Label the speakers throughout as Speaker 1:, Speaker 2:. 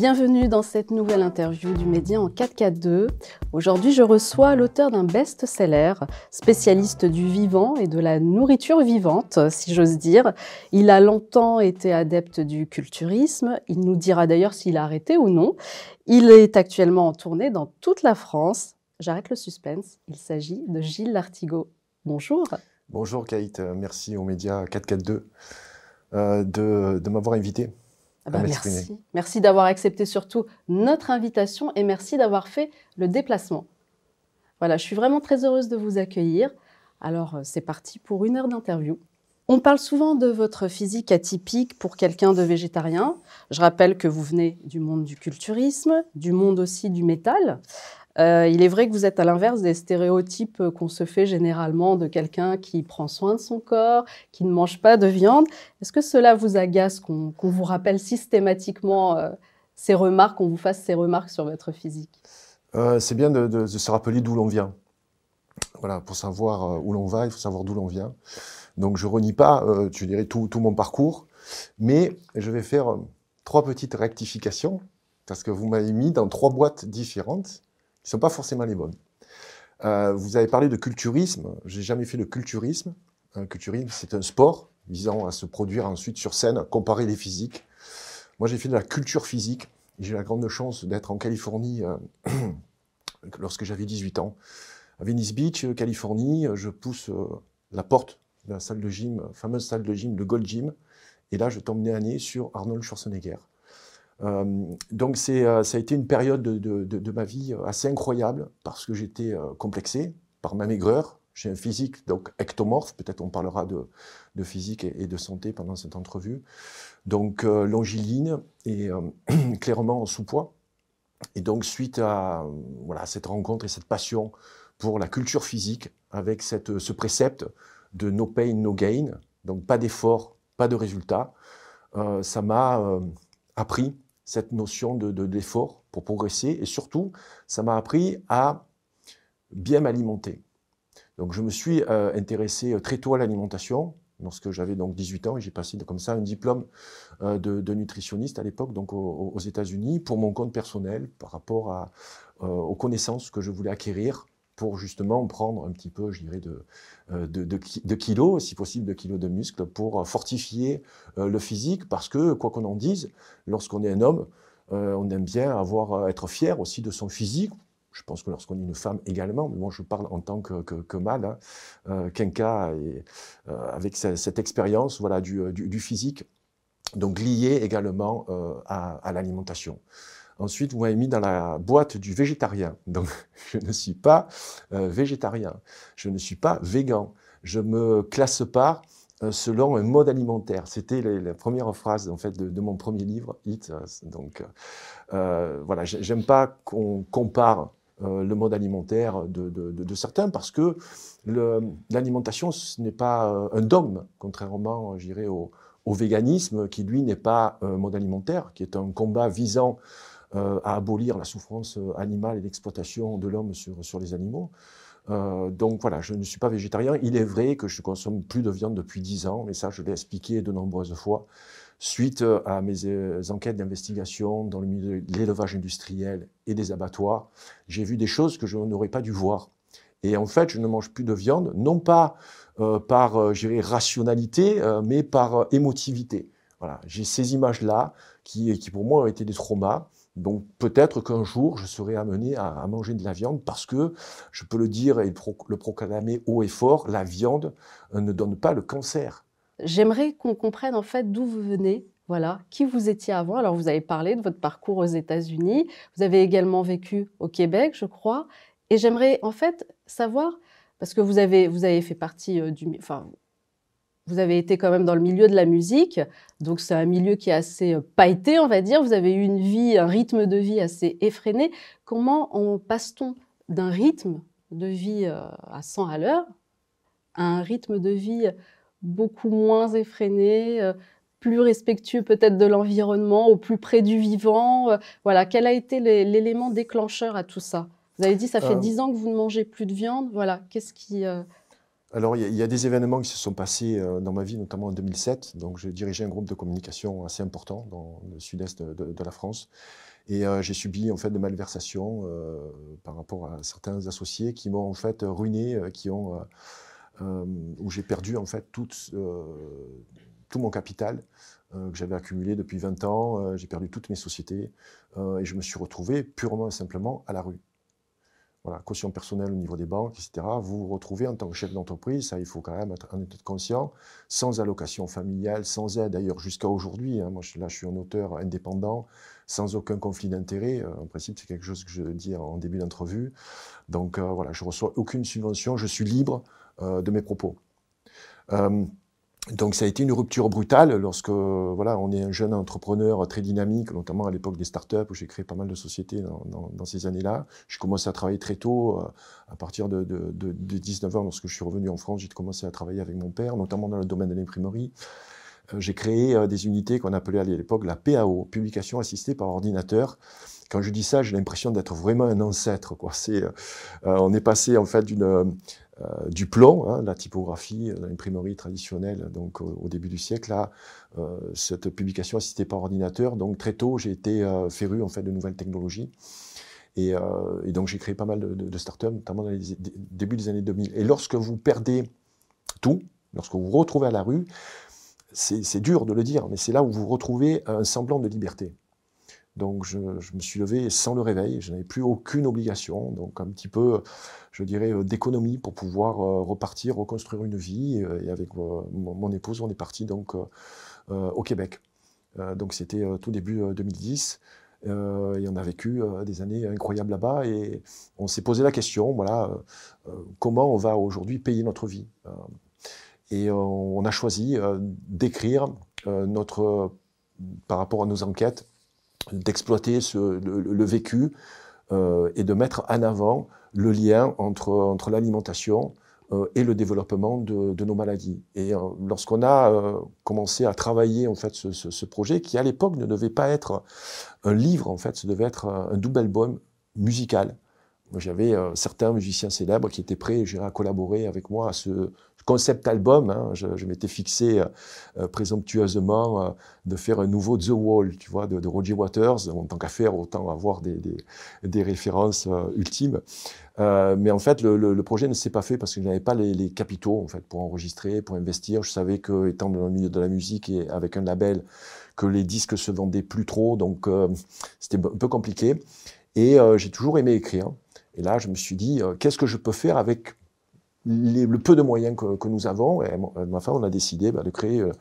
Speaker 1: Bienvenue dans cette nouvelle interview du Média en 4K2. Aujourd'hui, je reçois l'auteur d'un best-seller, spécialiste du vivant et de la nourriture vivante, si j'ose dire. Il a longtemps été adepte du culturisme. Il nous dira d'ailleurs s'il a arrêté ou non. Il est actuellement en tournée dans toute la France. J'arrête le suspense. Il s'agit de Gilles Lartigot. Bonjour.
Speaker 2: Bonjour Kate, merci aux médias 442 euh, de, de m'avoir invité.
Speaker 1: Ah bah, merci. Merci d'avoir accepté surtout notre invitation et merci d'avoir fait le déplacement. Voilà, je suis vraiment très heureuse de vous accueillir. Alors, euh, c'est parti pour une heure d'interview. On parle souvent de votre physique atypique pour quelqu'un de végétarien. Je rappelle que vous venez du monde du culturisme, du monde aussi du métal. Euh, il est vrai que vous êtes à l'inverse des stéréotypes qu'on se fait généralement de quelqu'un qui prend soin de son corps, qui ne mange pas de viande. Est-ce que cela vous agace qu'on vous rappelle systématiquement euh, ces remarques, qu'on vous fasse ces remarques sur votre physique?
Speaker 2: Euh, C'est bien de, se rappeler d'où l'on vient. Voilà, pour savoir où l'on va, il faut savoir d'où l'on vient. Donc je renie pas, tu dirais, tout, mon parcours, mais je vais faire trois petites rectifications parce que vous m'avez mis dans trois boîtes différentes ne sont pas forcément les bonnes. Euh, vous avez parlé de culturisme. J'ai jamais fait de culturisme. Un culturisme, c'est un sport visant à se produire ensuite sur scène, comparer les physiques. Moi, j'ai fait de la culture physique. J'ai la grande chance d'être en Californie euh, lorsque j'avais 18 ans. À Venice Beach, Californie, je pousse euh, la porte de la salle de gym, fameuse salle de gym, de Gold Gym. Et là, je tombe nez à nez sur Arnold Schwarzenegger. Euh, donc euh, ça a été une période de, ma vie euh, assez incroyable parce que j'étais complexé par ma maigreur. J'ai un physique donc ectomorphe, peut-être on parlera de, physique et, de santé pendant cette entrevue. Donc longiligne et clairement en sous-poids. Et donc suite à voilà, cette rencontre et cette passion pour la culture physique, avec cette, ce précepte de no pain, no gain, donc pas d'effort, pas de résultat, ça m'a appris cette notion de, l'effort pour progresser. Et surtout, ça m'a appris à bien m'alimenter. Donc je me suis euh, intéressé euh, très tôt à l'alimentation, lorsque j'avais donc 18 ans, et j'ai passé comme ça un diplôme euh, de, nutritionniste à l'époque, donc aux, États-Unis, pour mon compte personnel, par rapport aux connaissances que je voulais acquérir pour justement prendre un petit peu, je dirais, de, euh, kilos, si possible de kilos de muscles, pour fortifier euh, le physique, parce que, quoi qu'on en dise, lorsqu'on est un homme, euh, on aime bien avoir, être fier aussi de son physique. Je pense que lorsqu'on est une femme également, mais moi je parle en tant que, que, mâle, hein, Kenka, et, avec cette, expérience voilà, du, du, physique, donc lié également à l'alimentation. Ensuite, vous m'avez mis dans la boîte du végétarien. Donc, je ne suis pas euh, végétarien. Je ne suis pas végan. Je me classe pas euh, selon un mode alimentaire. C'était la première phrase en fait de, mon premier livre, Hit. Donc, euh, voilà, j'aime pas qu'on compare le mode alimentaire de, certains parce que l'alimentation, ce n'est pas un dogme, contrairement, je dirais, au, au véganisme, qui lui n'est pas un mode alimentaire, qui est un combat visant euh, à abolir la souffrance euh, animale et l'exploitation de l'homme sur, sur les animaux. Euh, donc voilà, je ne suis pas végétarien. Il est vrai que je consomme plus de viande depuis 10 ans, mais ça, je l'ai expliqué de nombreuses fois. Suite à mes enquêtes d'investigation dans le milieu de l'élevage industriel et des abattoirs, j'ai vu des choses que je n'aurais pas dû voir. Et en fait, je ne mange plus de viande, non pas par, rationalité, mais par émotivité. Voilà, j'ai ces images-là qui, pour moi, ont été des traumas. Donc peut-être qu'un jour, je serai amené à, manger de la viande parce que, je peux le dire et le proclamer haut et fort, la viande euh, ne donne pas le cancer.
Speaker 1: J'aimerais qu'on comprenne en fait d'où vous venez, voilà, qui vous étiez avant? Alors vous avez parlé de votre parcours aux États-Unis, vous avez également vécu au Québec, je crois, et j'aimerais en fait savoir, parce que vous avez, vous avez fait partie euh, du... vous avez été quand même dans le milieu de la musique, donc c'est un milieu qui est assez euh, pailleté, on va dire. Vous avez eu une vie, un rythme de vie assez effréné. Comment on passe-t-on d'un rythme de vie euh, à 100 à l'heure à un rythme de vie beaucoup moins effréné, euh, plus respectueux peut-être de l'environnement, au plus près du vivant Voilà, quel a été l'élément déclencheur à tout ça? Vous avez dit ça fait dix ans que vous ne mangez plus de viande. Voilà, qu'est-ce qui
Speaker 2: alors, il y, a des événements qui se sont passés euh, dans ma vie, notamment en 2007. Donc, j'ai dirigé un groupe de communication assez important dans le sud-est de, la France. Et euh, j'ai subi en fait de malversations par rapport à certains associés qui m'ont en fait ruiné, qui ont, où j'ai perdu en fait tout mon capital que j'avais accumulé depuis 20 ans. j'ai perdu toutes mes sociétés et je me suis retrouvé purement et simplement à la rue voilà, caution personnelle au niveau des banques, etc. Vous vous retrouvez en tant que chef d'entreprise, ça il faut quand même être, en être conscient, sans allocation familiale, sans aide d'ailleurs jusqu'à aujourd'hui. Hein, moi là je suis un auteur indépendant, sans aucun conflit d'intérêt. Euh, en principe c'est quelque chose que je dis en début d'entrevue. Donc euh, voilà, je reçois aucune subvention, je suis libre euh, de mes propos. Donc ça a été une rupture brutale lorsque voilà, on est un jeune entrepreneur très dynamique, notamment à l'époque des startups où j'ai créé pas mal de sociétés dans, ces années-là. J'ai commencé à travailler très tôt, euh, à partir de, 19 ans, lorsque je suis revenu en France, j'ai commencé à travailler avec mon père, notamment dans le domaine de l'imprimerie. Euh, j'ai créé euh, des unités qu'on appelait à l'époque la PAO, publication assistée par ordinateur. Quand je dis ça, j'ai l'impression d'être vraiment un ancêtre. Quoi. C'est, on est passé en fait d'une euh, du plomb, hein, la typographie, euh, l'imprimerie traditionnelle, donc au, début du siècle, euh, cette publication assistée par ordinateur. Donc très tôt, j'ai été féru en fait de nouvelles technologies. Et, donc j'ai créé pas mal de, de, startups, notamment dans les débuts des années 2000. Et lorsque vous perdez tout, lorsque vous vous retrouvez à la rue, c'est dur de le dire, mais c'est là où vous retrouvez un semblant de liberté. Donc je, me suis levé sans le réveil, je n'avais plus aucune obligation, donc un petit peu, je dirais, euh, d'économie pour pouvoir euh, repartir, reconstruire une vie. Euh, et avec mon épouse, on est parti donc au Québec. donc c'était tout début 2010. et on a vécu des années incroyables là-bas et on s'est posé la question, voilà, comment on va aujourd'hui payer notre vie Et on a choisi d'écrire notre, par rapport à nos enquêtes, d'exploiter le, vécu euh, et de mettre en avant le lien entre, entre l'alimentation euh, et le développement de, nos maladies. Et euh, lorsqu'on a commencé à travailler en fait ce, projet, qui à l'époque ne devait pas être un livre, en fait, ce devait être un double album musical. J'avais certains musiciens célèbres qui étaient prêts à collaborer avec moi à ce, concept album. Hein, je, m'étais fixé euh, présomptueusement euh, de faire un nouveau The Wall, tu vois, de, Roger Waters. En tant qu'affaire, autant avoir des, références euh, ultimes. mais en fait, le, projet ne s'est pas fait parce que je n'avais pas les, capitaux en fait pour enregistrer, pour investir. Je savais que, étant dans le milieu de la musique et avec un label, que les disques se vendaient plus trop, donc c'était un peu compliqué. Et j'ai toujours aimé écrire. Et là, je me suis dit, qu'est-ce que je peux faire avec le peu de moyens que, nous avons, et ma femme, on a décidé bah, de créer euh,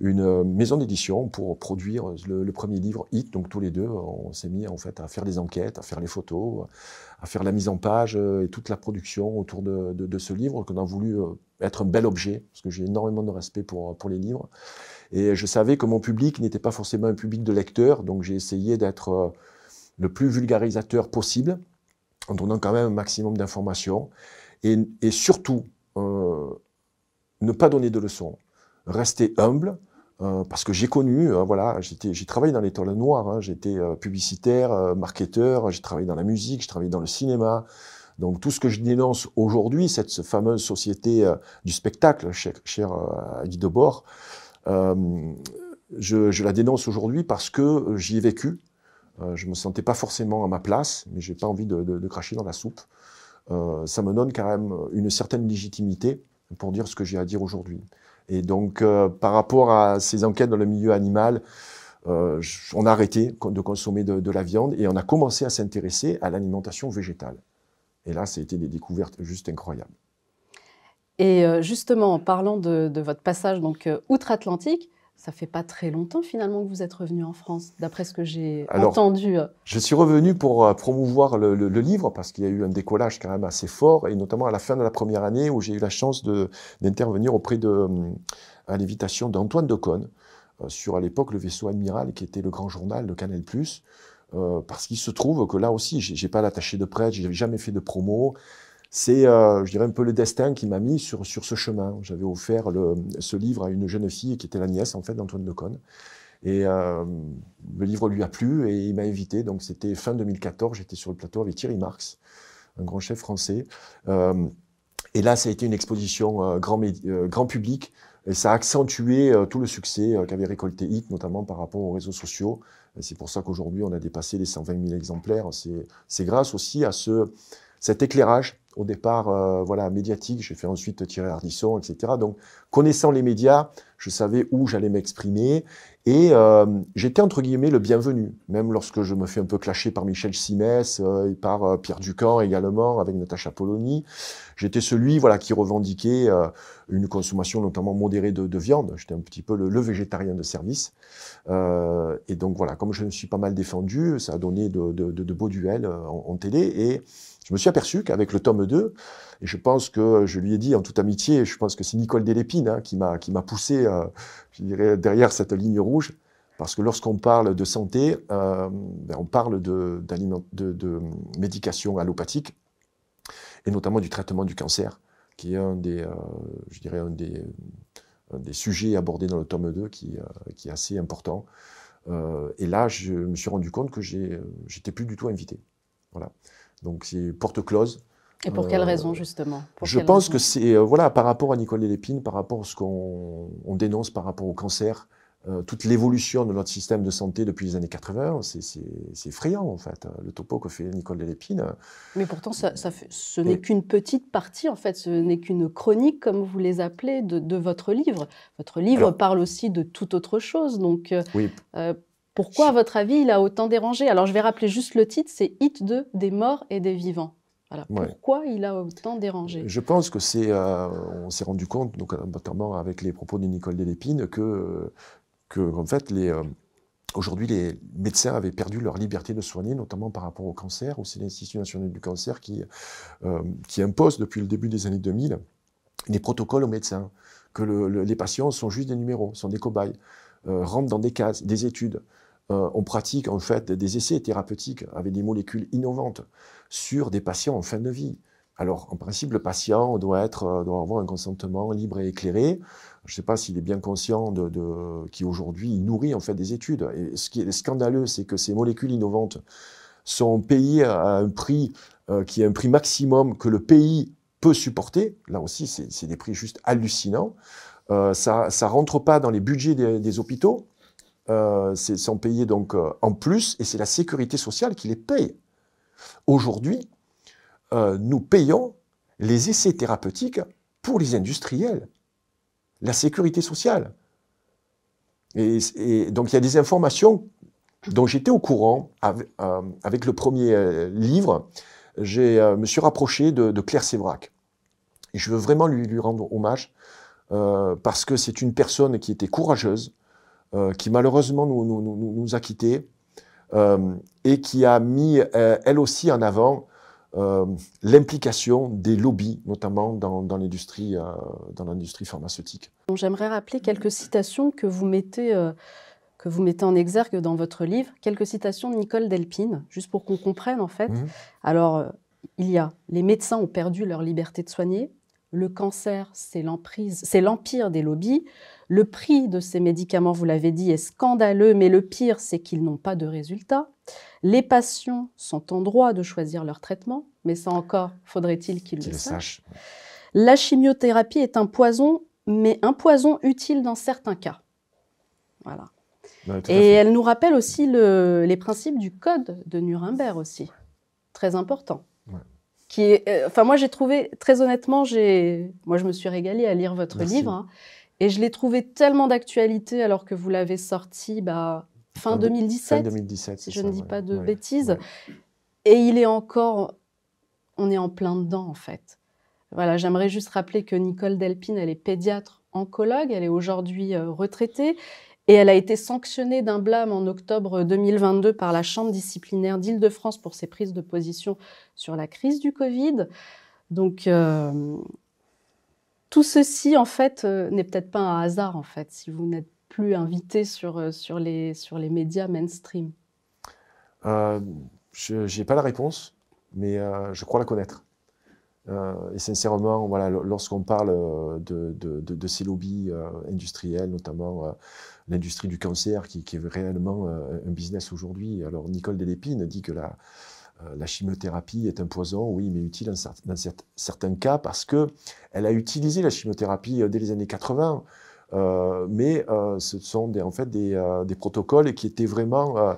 Speaker 2: une euh, maison d'édition pour produire le, premier livre Hit. Donc tous les deux, on s'est mis en fait à faire des enquêtes, à faire les photos, à faire la mise en page euh, et toute la production autour de, ce livre qu'on a voulu être un bel objet, parce que j'ai énormément de respect pour les livres. Et je savais que mon public n'était pas forcément un public de lecteurs, donc j'ai essayé d'être le plus vulgarisateur possible, en donnant quand même un maximum d'informations et, surtout euh, ne pas donner de leçons, rester humble. Euh, parce que j'ai connu, euh, voilà, j'ai travaillé dans l'étoile noire, hein, j'étais publicitaire, marketeur, j'ai travaillé dans la musique, j'ai travaillé dans le cinéma. Donc tout ce que je dénonce aujourd'hui, cette fameuse société du spectacle, cher, cher Guy Debord, je, la dénonce aujourd'hui parce que j'y ai vécu. je me sentais pas forcément à ma place, mais j'ai pas envie de, cracher dans la soupe. Euh, ça me donne quand même une certaine légitimité pour dire ce que j'ai à dire aujourd'hui. Et donc, euh, par rapport à ces enquêtes dans le milieu animal, euh, on a arrêté de consommer de, la viande et on a commencé à s'intéresser à l'alimentation végétale. Et là, ça a été des découvertes juste incroyables.
Speaker 1: Et justement, en parlant de, de votre passage donc outre-Atlantique, ça fait pas très longtemps finalement que vous êtes revenu en France, d'après ce que j'ai entendu.
Speaker 2: Je suis revenu pour euh, promouvoir le, livre parce qu'il y a eu un décollage quand même assez fort et notamment à la fin de la première année où j'ai eu la chance d'intervenir auprès de, euh, à l'invitation d'Antoine Decaune euh, sur à l'époque le vaisseau amiral qui était le grand journal de Canal+. parce qu'il se trouve que là aussi, j'ai pas l'attaché de presse, j'ai jamais fait de promo c'est, euh, je dirais, un peu le destin qui m'a mis sur, sur ce chemin. J'avais offert le, ce livre à une jeune fille qui était la nièce, en fait, d'Antoine Decaune. Et euh, le livre lui a plu et il m'a invité. Donc, c'était fin 2014. J'étais sur le plateau avec Thierry Marx, un grand chef français. Euh, Et là, ça a été une exposition grand, grand public et ça a accentué tout le succès qu'avait récolté HIT, notamment par rapport aux réseaux sociaux. C'est pour ça qu'aujourd'hui, on a dépassé les 120 000 exemplaires. C'est grâce aussi à ce, cet éclairage au départ euh, voilà médiatique. J'ai fait ensuite Thierry Ardisson, etc. Donc connaissant les médias, je savais où j'allais m'exprimer et euh, j'étais entre guillemets le bienvenu, même lorsque je me fais un peu clasher par Michel Simès euh, et par euh, Pierre Ducamp également, avec Natacha Polony. J'étais celui voilà qui revendiquait euh, une consommation notamment modérée de, de viande. J'étais un petit peu le, le végétarien de service. et donc voilà, comme je me suis pas mal défendu, ça a donné de, de, de beaux duels en, en télé et je me suis aperçu qu'avec le tome 2, et je pense que je lui ai dit en toute amitié, je pense que c'est Nicole Delépine hein, qui m'a qui m'a poussé, euh, je dirais, derrière cette ligne rouge, parce que lorsqu'on parle de santé, euh, ben on parle de, de, de médication allopathique, et notamment du traitement du cancer, qui est un des, euh, je dirais, un des, sujets abordés dans le tome 2 qui, euh, qui est assez important. Et là, je me suis rendu compte que j'étais plus du tout invité. Voilà. Donc c'est porte close.
Speaker 1: Et pour quelle euh, raison justement? Pour
Speaker 2: Je pense que c'est euh, voilà par rapport à Nicole Lépine, par rapport à ce qu'on dénonce par rapport au cancer, euh, toute l'évolution de notre système de santé depuis les années 80, c'est effrayant en fait, le topo que fait Nicole Lépine.
Speaker 1: Mais pourtant, ça, ça fait, ce n'est qu'une petite partie en fait, ce n'est qu'une chronique comme vous les appelez de, de votre livre. Votre livre Alors, parle aussi de toute autre chose, donc oui. euh, pourquoi, à votre avis, il a autant dérangé? Alors, je vais rappeler juste le titre, c'est Hit 2 des morts et des vivants. Voilà. Ouais. Pourquoi il a autant dérangé
Speaker 2: Je pense que c'est, euh, on s'est rendu compte, donc, notamment avec les propos de Nicole Delépine, que, que en fait, les, euh, aujourd'hui, les médecins avaient perdu leur liberté de soigner, notamment par rapport au cancer, où c'est l'Institut national du cancer qui, euh, qui impose depuis le début des années 2000 des protocoles aux médecins, que le, le, les patients sont juste des numéros, sont des cobayes, rentrent dans des cases, des études euh, on pratique en fait des essais thérapeutiques avec des molécules innovantes sur des patients en fin de vie. Alors, en principe, le patient doit, être, euh, avoir un consentement libre et éclairé. Je ne sais pas s'il est bien conscient de, qui aujourd'hui nourrit en fait des études. Ce qui est scandaleux, c'est que ces molécules innovantes sont payées à un prix euh, qui est un prix maximum que le pays peut supporter. Là aussi, c'est des prix juste hallucinants. Ça ne rentre pas dans les budgets des hôpitaux euh, sont payés donc euh, en plus, et c'est la sécurité sociale qui les paye. Aujourd'hui, euh, nous payons les essais thérapeutiques pour les industriels, la sécurité sociale. Et, donc il y a des informations dont j'étais au courant avec, euh, avec, le premier livre. Je me suis rapproché de, Claire Sévrac. Je veux vraiment lui rendre hommage parce que c'est une personne qui était courageuse, euh, qui malheureusement nous, nous, nous, nous a quittés euh, et qui a mis euh, elle aussi en avant l'implication des lobbies, notamment dans, dans l'industrie pharmaceutique.
Speaker 1: J'aimerais rappeler quelques citations que vous mettez que vous mettez en exergue dans votre livre, quelques citations de Nicole Delpine, juste pour qu'on comprenne en fait. Mmh. Alors, il y a les médecins ont perdu leur liberté de soigner, le cancer, c'est l'empire des lobbies. Le prix de ces médicaments, vous l'avez dit, est scandaleux, mais le pire, c'est qu'ils n'ont pas de résultats. Les patients sont en droit de choisir leur traitement, mais ça encore, faudrait-il qu'ils le, le sachent. La chimiothérapie est un poison, mais un poison utile dans certains cas. Voilà. Ouais, Et elle nous rappelle aussi le, les principes du code de Nuremberg aussi, très important qui est, euh, enfin moi j'ai trouvé très honnêtement, j'ai, moi je me suis régalée à lire votre Merci. livre hein, et je l'ai trouvé tellement d'actualité alors que vous l'avez sorti bah, fin, 2017,
Speaker 2: fin 2017,
Speaker 1: si je ça,
Speaker 2: ne
Speaker 1: dis
Speaker 2: ouais,
Speaker 1: pas de
Speaker 2: ouais,
Speaker 1: bêtises,
Speaker 2: ouais.
Speaker 1: et il est encore, on est en plein dedans en fait. Voilà, j'aimerais juste rappeler que Nicole Delpine, elle est pédiatre oncologue, elle est aujourd'hui euh, retraitée et elle a été sanctionnée d'un blâme en octobre 2022 par la Chambre disciplinaire d'Île-de-France pour ses prises de position sur la crise du Covid. Donc, euh, tout ceci, en fait, euh, n'est peut-être pas un hasard, en fait, si vous n'êtes plus invité sur, euh, sur, les, sur les médias mainstream.
Speaker 2: Euh, je n'ai pas la réponse, mais euh, je crois la connaître. Et sincèrement, voilà, lorsqu'on parle de, de, ces lobbies industriels, notamment l'industrie du cancer, qui, qui, est réellement un business aujourd'hui. Alors Nicole Delépine dit que la, la chimiothérapie est un poison, oui, mais utile dans certains cas parce que elle a utilisé la chimiothérapie dès les années 80. mais ce sont en fait des, des, protocoles qui étaient vraiment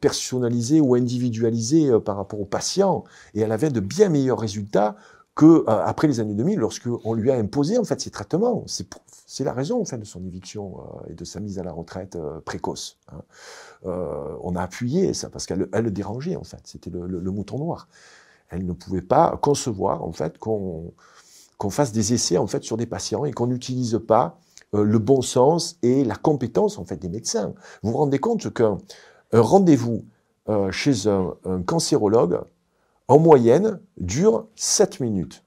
Speaker 2: personnalisés ou individualisés par rapport aux patients. Et elle avait de bien meilleurs résultats que après les années 2000, lorsqu'on lui a imposé en fait ces traitements. C'est la raison en fait de son éviction et de sa mise à la retraite précoce. Hein. Euh, on a appuyé ça parce qu'elle le dérangeait en fait. C'était le, mouton noir. Elle ne pouvait pas concevoir en fait qu'on fasse des essais en fait sur des patients et qu'on n'utilise pas euh, le bon sens et la compétence en fait des médecins. Vous vous rendez compte qu'un rendez-vous euh, chez un, un, cancérologue en moyenne dure 7 minutes.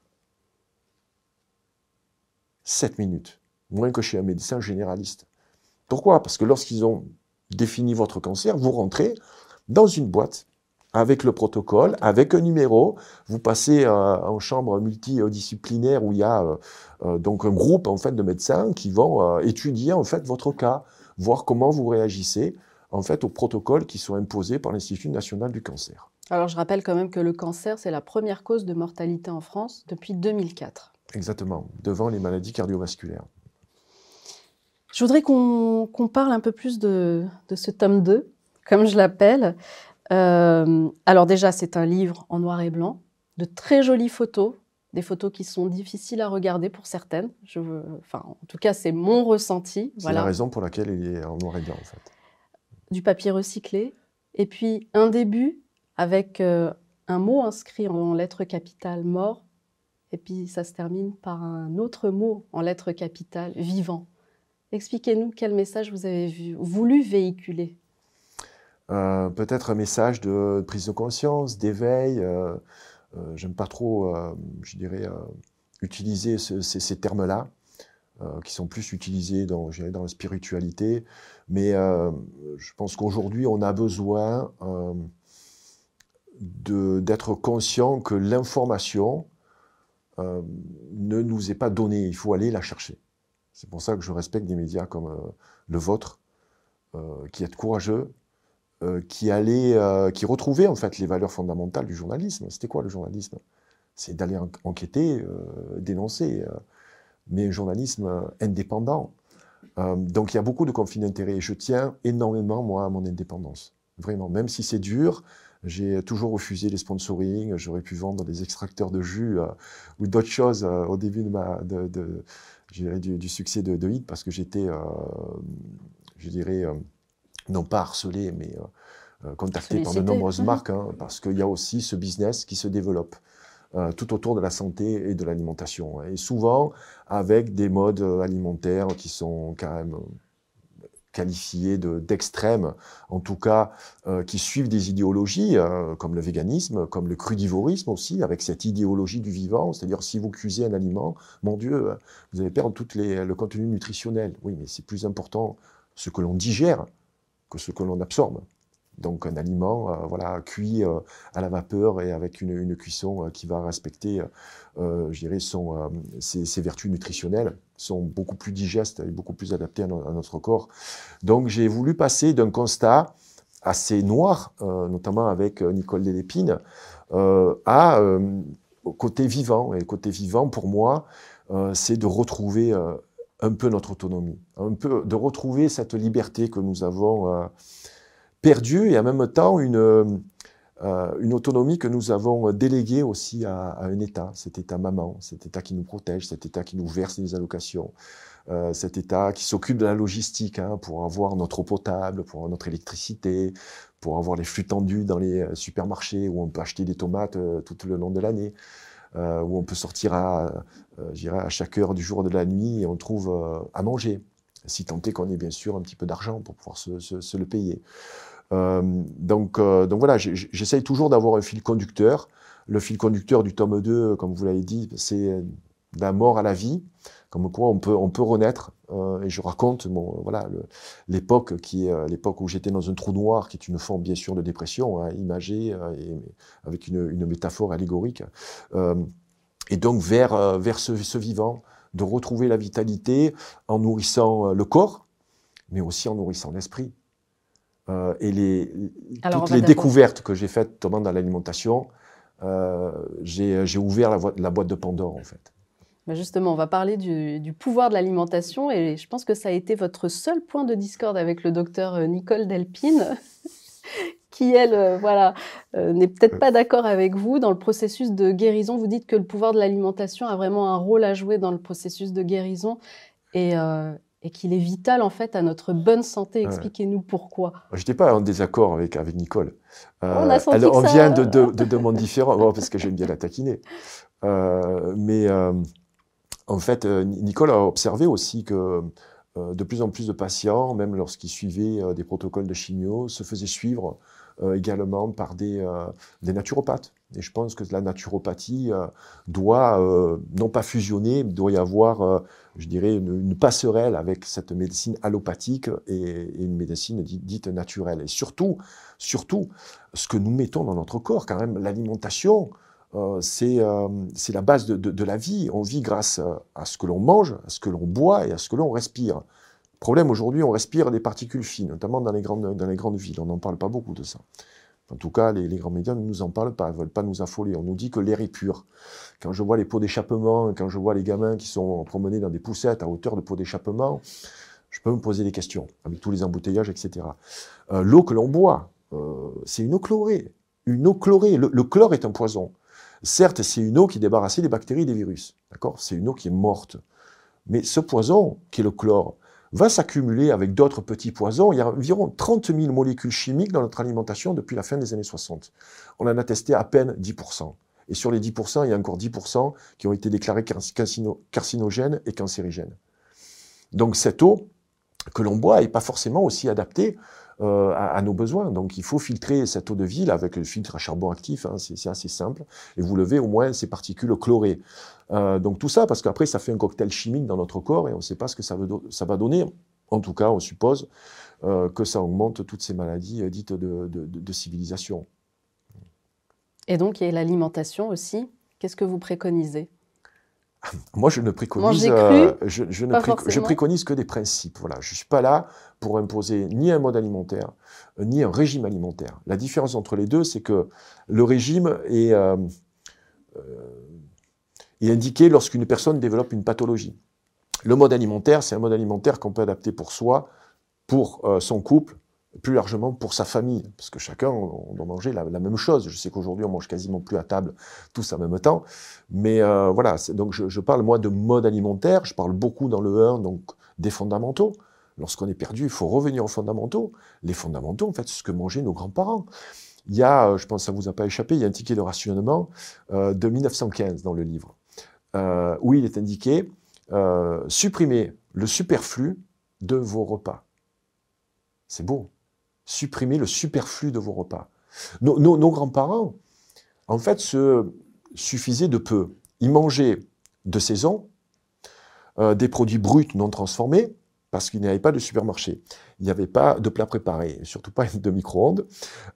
Speaker 2: 7 minutes, moins que chez un médecin généraliste. Pourquoi? Parce que lorsqu'ils ont définit votre cancer, vous rentrez dans une boîte avec le protocole, avec un numéro, vous passez euh, en chambre multidisciplinaire où il y a euh, euh, donc un groupe en fait de médecins qui vont étudier en fait votre cas, voir comment vous réagissez en fait aux protocoles qui sont imposés par l'Institut national du cancer.
Speaker 1: Alors je rappelle quand même que le cancer c'est la première cause de mortalité en France depuis 2004.
Speaker 2: Exactement, devant les maladies cardiovasculaires.
Speaker 1: Je voudrais qu'on parle un peu plus de, ce tome 2, comme je l'appelle. Euh, alors déjà, c'est un livre en noir et blanc, de très jolies photos, des photos qui sont difficiles à regarder pour certaines. Je enfin, en tout cas, c'est mon ressenti.
Speaker 2: C'est la raison pour laquelle il est en noir et blanc, en fait.
Speaker 1: Du papier recyclé, et puis un début avec euh, un mot inscrit en lettres capitales, mort, et puis ça se termine par un autre mot en lettres capitales, vivant. Expliquez-nous quel message vous avez voulu véhiculer.
Speaker 2: Euh, peut-être un message de prise de conscience, d'éveil. Euh, euh, j'aime pas trop, je dirais, utiliser ces, termes-là, qui sont plus utilisés dans, dans la spiritualité. Mais je pense qu'aujourd'hui, on a besoin d'être conscient que l'information ne nous est pas donnée. Il faut aller la chercher. C'est pour ça que je respecte des médias comme euh, le vôtre, euh, qui êtes courageux, euh, qui allait, qui en fait les valeurs fondamentales du journalisme. C'était quoi le journalisme? C'est d'aller enquêter, dénoncer, mais un journalisme indépendant. donc il y a beaucoup de conflits d'intérêts. Je tiens énormément moi à mon indépendance, vraiment. Même si c'est dur, j'ai toujours refusé les sponsoring. J'aurais pu vendre des extracteurs de jus ou d'autres choses au début de ma, de, du, du, succès de, de Hit parce que j'étais, euh, je dirais, euh, non pas harcelé, mais euh, contacté par de nombreuses marques, hein, parce qu'il y a aussi ce business qui se développe. tout autour de la santé et de l'alimentation. Et souvent avec des modes alimentaires qui sont quand même qualifiés d'extrêmes, en tout cas euh, qui suivent des idéologies euh, comme le véganisme, comme le crudivorisme aussi, avec cette idéologie du vivant, c'est-à-dire si vous cuisez un aliment, mon Dieu, vous allez perdre tout le contenu nutritionnel. Oui, mais c'est plus important ce que l'on digère que ce que l'on absorbe. Donc un aliment euh, voilà, cuit euh, à la vapeur et avec une, cuisson euh, qui va respecter je dirais, son, ses, vertus nutritionnelles, sont beaucoup plus digestes et beaucoup plus adaptés à, notre corps. Donc j'ai voulu passer d'un constat assez noir, notamment avec Nicole Delépine, à côté vivant. Et côté vivant, pour moi, c'est de retrouver un peu notre autonomie, un peu de retrouver cette liberté que nous avons perdu et en même temps une, euh, une autonomie que nous avons déléguée aussi à, un État, cet État maman, cet État qui nous protège, cet État qui nous verse des allocations, euh, cet État qui s'occupe de la logistique hein, pour avoir notre eau potable, pour avoir notre électricité, pour avoir les flux tendus dans les euh, supermarchés où on peut acheter des tomates tout le long de l'année. où on peut sortir à, à chaque heure du jour et de la nuit et on trouve à manger si tant est qu'on ait bien sûr un petit peu d'argent pour pouvoir se, le payer. Euh, donc, euh, donc voilà, j'essaye toujours d'avoir un fil conducteur. Le fil conducteur du tome 2, comme vous l'avez dit, c'est de la mort à la vie, comme quoi on peut, on peut renaître. Euh, et je raconte voilà, l'époque qui est l'époque où j'étais dans un trou noir, qui est une forme bien sûr de dépression, hein, imagée, et, avec une, une, métaphore allégorique. et donc vers, vers ce vivant, de retrouver la vitalité en nourrissant le corps, mais aussi en nourrissant l'esprit. Et les, toutes les découvertes que j'ai faites notamment dans l'alimentation, j'ai ouvert la, la boîte de Pandore en fait.
Speaker 1: Justement, on va parler du, pouvoir de l'alimentation et je pense que ça a été votre seul point de discorde avec le docteur euh, Nicole Delpine, qui, elle, euh, voilà, euh, n'est peut-être pas d'accord avec vous dans le processus de guérison. Vous dites que le pouvoir de l'alimentation a vraiment un rôle à jouer dans le processus de guérison et, qu'il est vital, en fait, à notre bonne santé. Expliquez-nous pourquoi.
Speaker 2: Je n'étais pas en désaccord avec, avec Nicole. on, a elle, on vient de, de, de, mondes différents, parce que j'aime bien la taquiner. mais en fait, euh, Nicole a observé aussi que euh, de plus en plus de patients, même lorsqu'ils suivaient euh, des protocoles de chimio, se faisaient suivre également par des, des, naturopathes. Et je pense que la naturopathie doit non pas fusionner, mais doit y avoir, je dirais, une, passerelle avec cette médecine allopathique et, une médecine dite, naturelle. Et surtout, surtout, ce que nous mettons dans notre corps, quand même, l'alimentation, euh, euh, c'est la base de, la vie. On vit grâce à, ce que l'on mange, à ce que l'on boit et à ce que l'on respire. Problème aujourd'hui, on respire des particules fines, notamment dans les grandes, dans les grandes villes. On n'en parle pas beaucoup de ça. En tout cas, les, grands médias ne nous en parlent pas, ne veulent pas nous affoler. On nous dit que l'air est pur. Quand je vois les pots d'échappement, quand je vois les gamins qui sont promenés dans des poussettes à hauteur de pots d'échappement, je peux me poser des questions, avec tous les embouteillages, etc. Euh, l'eau que l'on boit, c'est une eau chlorée. Une eau chlorée. le, chlore est un poison. Certes, c'est une eau qui débarrassait les bactéries et des virus. D'accord? C'est une eau qui est morte. Mais ce poison, qui est le chlore, va s'accumuler avec d'autres petits poisons. Il y a environ 30 000 molécules chimiques dans notre alimentation depuis la fin des années 60. On en a testé à peine 10%. Et sur les 10%, il y a encore 10% qui ont été déclarés carcinogènes et cancérigènes. Donc cette eau que l'on boit n'est pas forcément aussi adaptée euh, à, nos besoins. Donc il faut filtrer cette eau de ville avec le filtre à charbon actif, hein, c'est assez simple, et vous levez au moins ces particules chlorées. Euh, donc tout ça, parce qu'après ça fait un cocktail chimique dans notre corps et on ne sait pas ce que ça, veut ça, va donner. En tout cas, on suppose euh, que ça augmente toutes ces maladies dites de, de civilisation.
Speaker 1: Et donc il y a l'alimentation aussi. Qu'est-ce que vous préconisez?
Speaker 2: Moi, je ne préconise, euh, je, ne je, préconise que des principes. Voilà, je suis pas là pour imposer ni un mode alimentaire, euh, ni un régime alimentaire. La différence entre les deux, c'est que le régime est, euh, est indiqué lorsqu'une personne développe une pathologie. Le mode alimentaire, c'est un mode alimentaire qu'on peut adapter pour soi, pour son couple, plus largement pour sa famille, parce que chacun, on, doit manger la, même chose. Je sais qu'aujourd'hui, on mange quasiment plus à table tous en même temps, mais euh, voilà, donc je, parle moi de mode alimentaire, je parle beaucoup dans le 1, donc des fondamentaux. Lorsqu'on est perdu, il faut revenir aux fondamentaux. Les fondamentaux, en fait, c'est ce que mangeaient nos grands-parents. Il y a, euh, je pense que ça ne vous a pas échappé, il y a un ticket de rationnement euh, de 1915 dans le livre, où il est indiqué supprimer le superflu de vos repas. C'est beau supprimer le superflu de vos repas. Nos, grands-parents, en fait, se suffisaient de peu. Ils mangeaient de saison, euh, des produits bruts non transformés, parce qu'il n'y avait pas de supermarché. Il n'y avait pas de plat préparé, surtout pas de micro-ondes.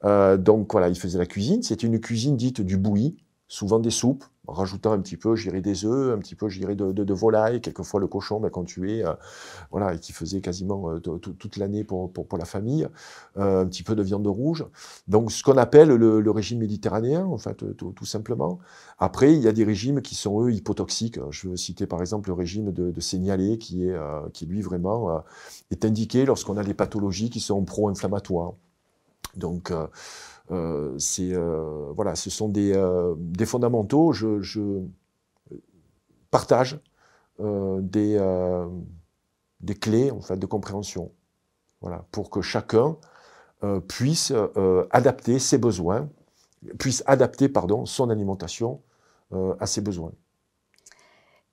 Speaker 2: Euh, donc voilà, ils faisaient la cuisine. C'était une cuisine dite du bouilli, souvent des soupes, en rajoutant un petit peu, j'irais des œufs, un petit peu, j'irais de, de, volaille, quelquefois le cochon ben, qu'on tuait, euh, voilà, et qui faisait quasiment euh, toute l'année pour, pour, la famille, euh, un petit peu de viande rouge. Donc ce qu'on appelle le, régime méditerranéen, en fait, tout, simplement. Après, il y a des régimes qui sont, eux, hypotoxiques. Je veux citer par exemple le régime de, de qui, est, qui lui vraiment est indiqué lorsqu'on a des pathologies qui sont pro-inflammatoires. Donc, euh, euh, voilà, ce sont des, euh, fondamentaux. Je, je partage des, des clés en fait de compréhension, voilà, pour que chacun puisse adapter ses besoins, puisse adapter pardon son alimentation à ses besoins.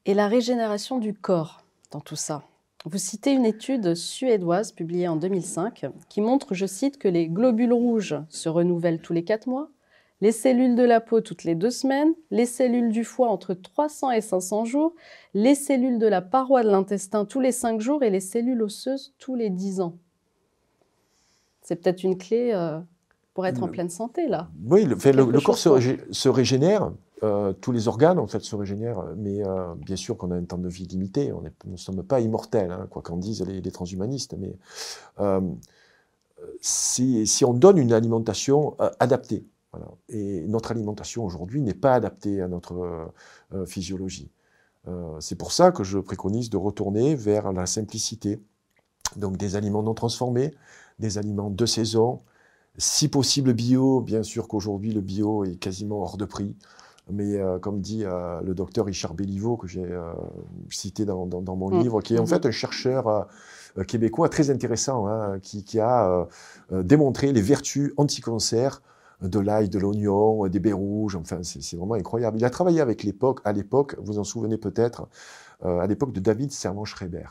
Speaker 1: Et la régénération du corps dans tout ça? Vous citez une étude suédoise publiée en 2005 qui montre, je cite, que les globules rouges se renouvellent tous les 4 mois, les cellules de la peau toutes les 2 semaines, les cellules du foie entre 300 et 500 jours, les cellules de la paroi de l'intestin tous les 5 jours et les cellules osseuses tous les 10 ans. C'est peut-être une clé euh, pour être en pleine santé, là.
Speaker 2: Oui, le, corps se, régénère euh, tous les organes en fait se régénèrent, mais euh, bien sûr qu'on a un temps de vie limité. On nous ne sommes pas immortels, hein, quoi qu'en disent les, transhumanistes. Mais euh, si, on donne une alimentation adaptée. Et notre alimentation aujourd'hui n'est pas adaptée à notre physiologie. c'est pour ça que je préconise de retourner vers la simplicité. Donc des aliments non transformés, des aliments de saison, si possible bio, bien sûr qu'aujourd'hui le bio est quasiment hors de prix. Mais euh, comme dit euh, le docteur Richard Béliveau, que j'ai euh, cité dans, mon mmh. livre, qui est en mmh. fait un chercheur québécois très intéressant, hein, qui, a démontré les vertus anti-cancer de l'ail, de l'oignon, des baies rouges, enfin c'est vraiment incroyable. Il a travaillé avec l'époque, à l'époque, vous en souvenez peut-être, à l'époque de David Servan-Schreiber.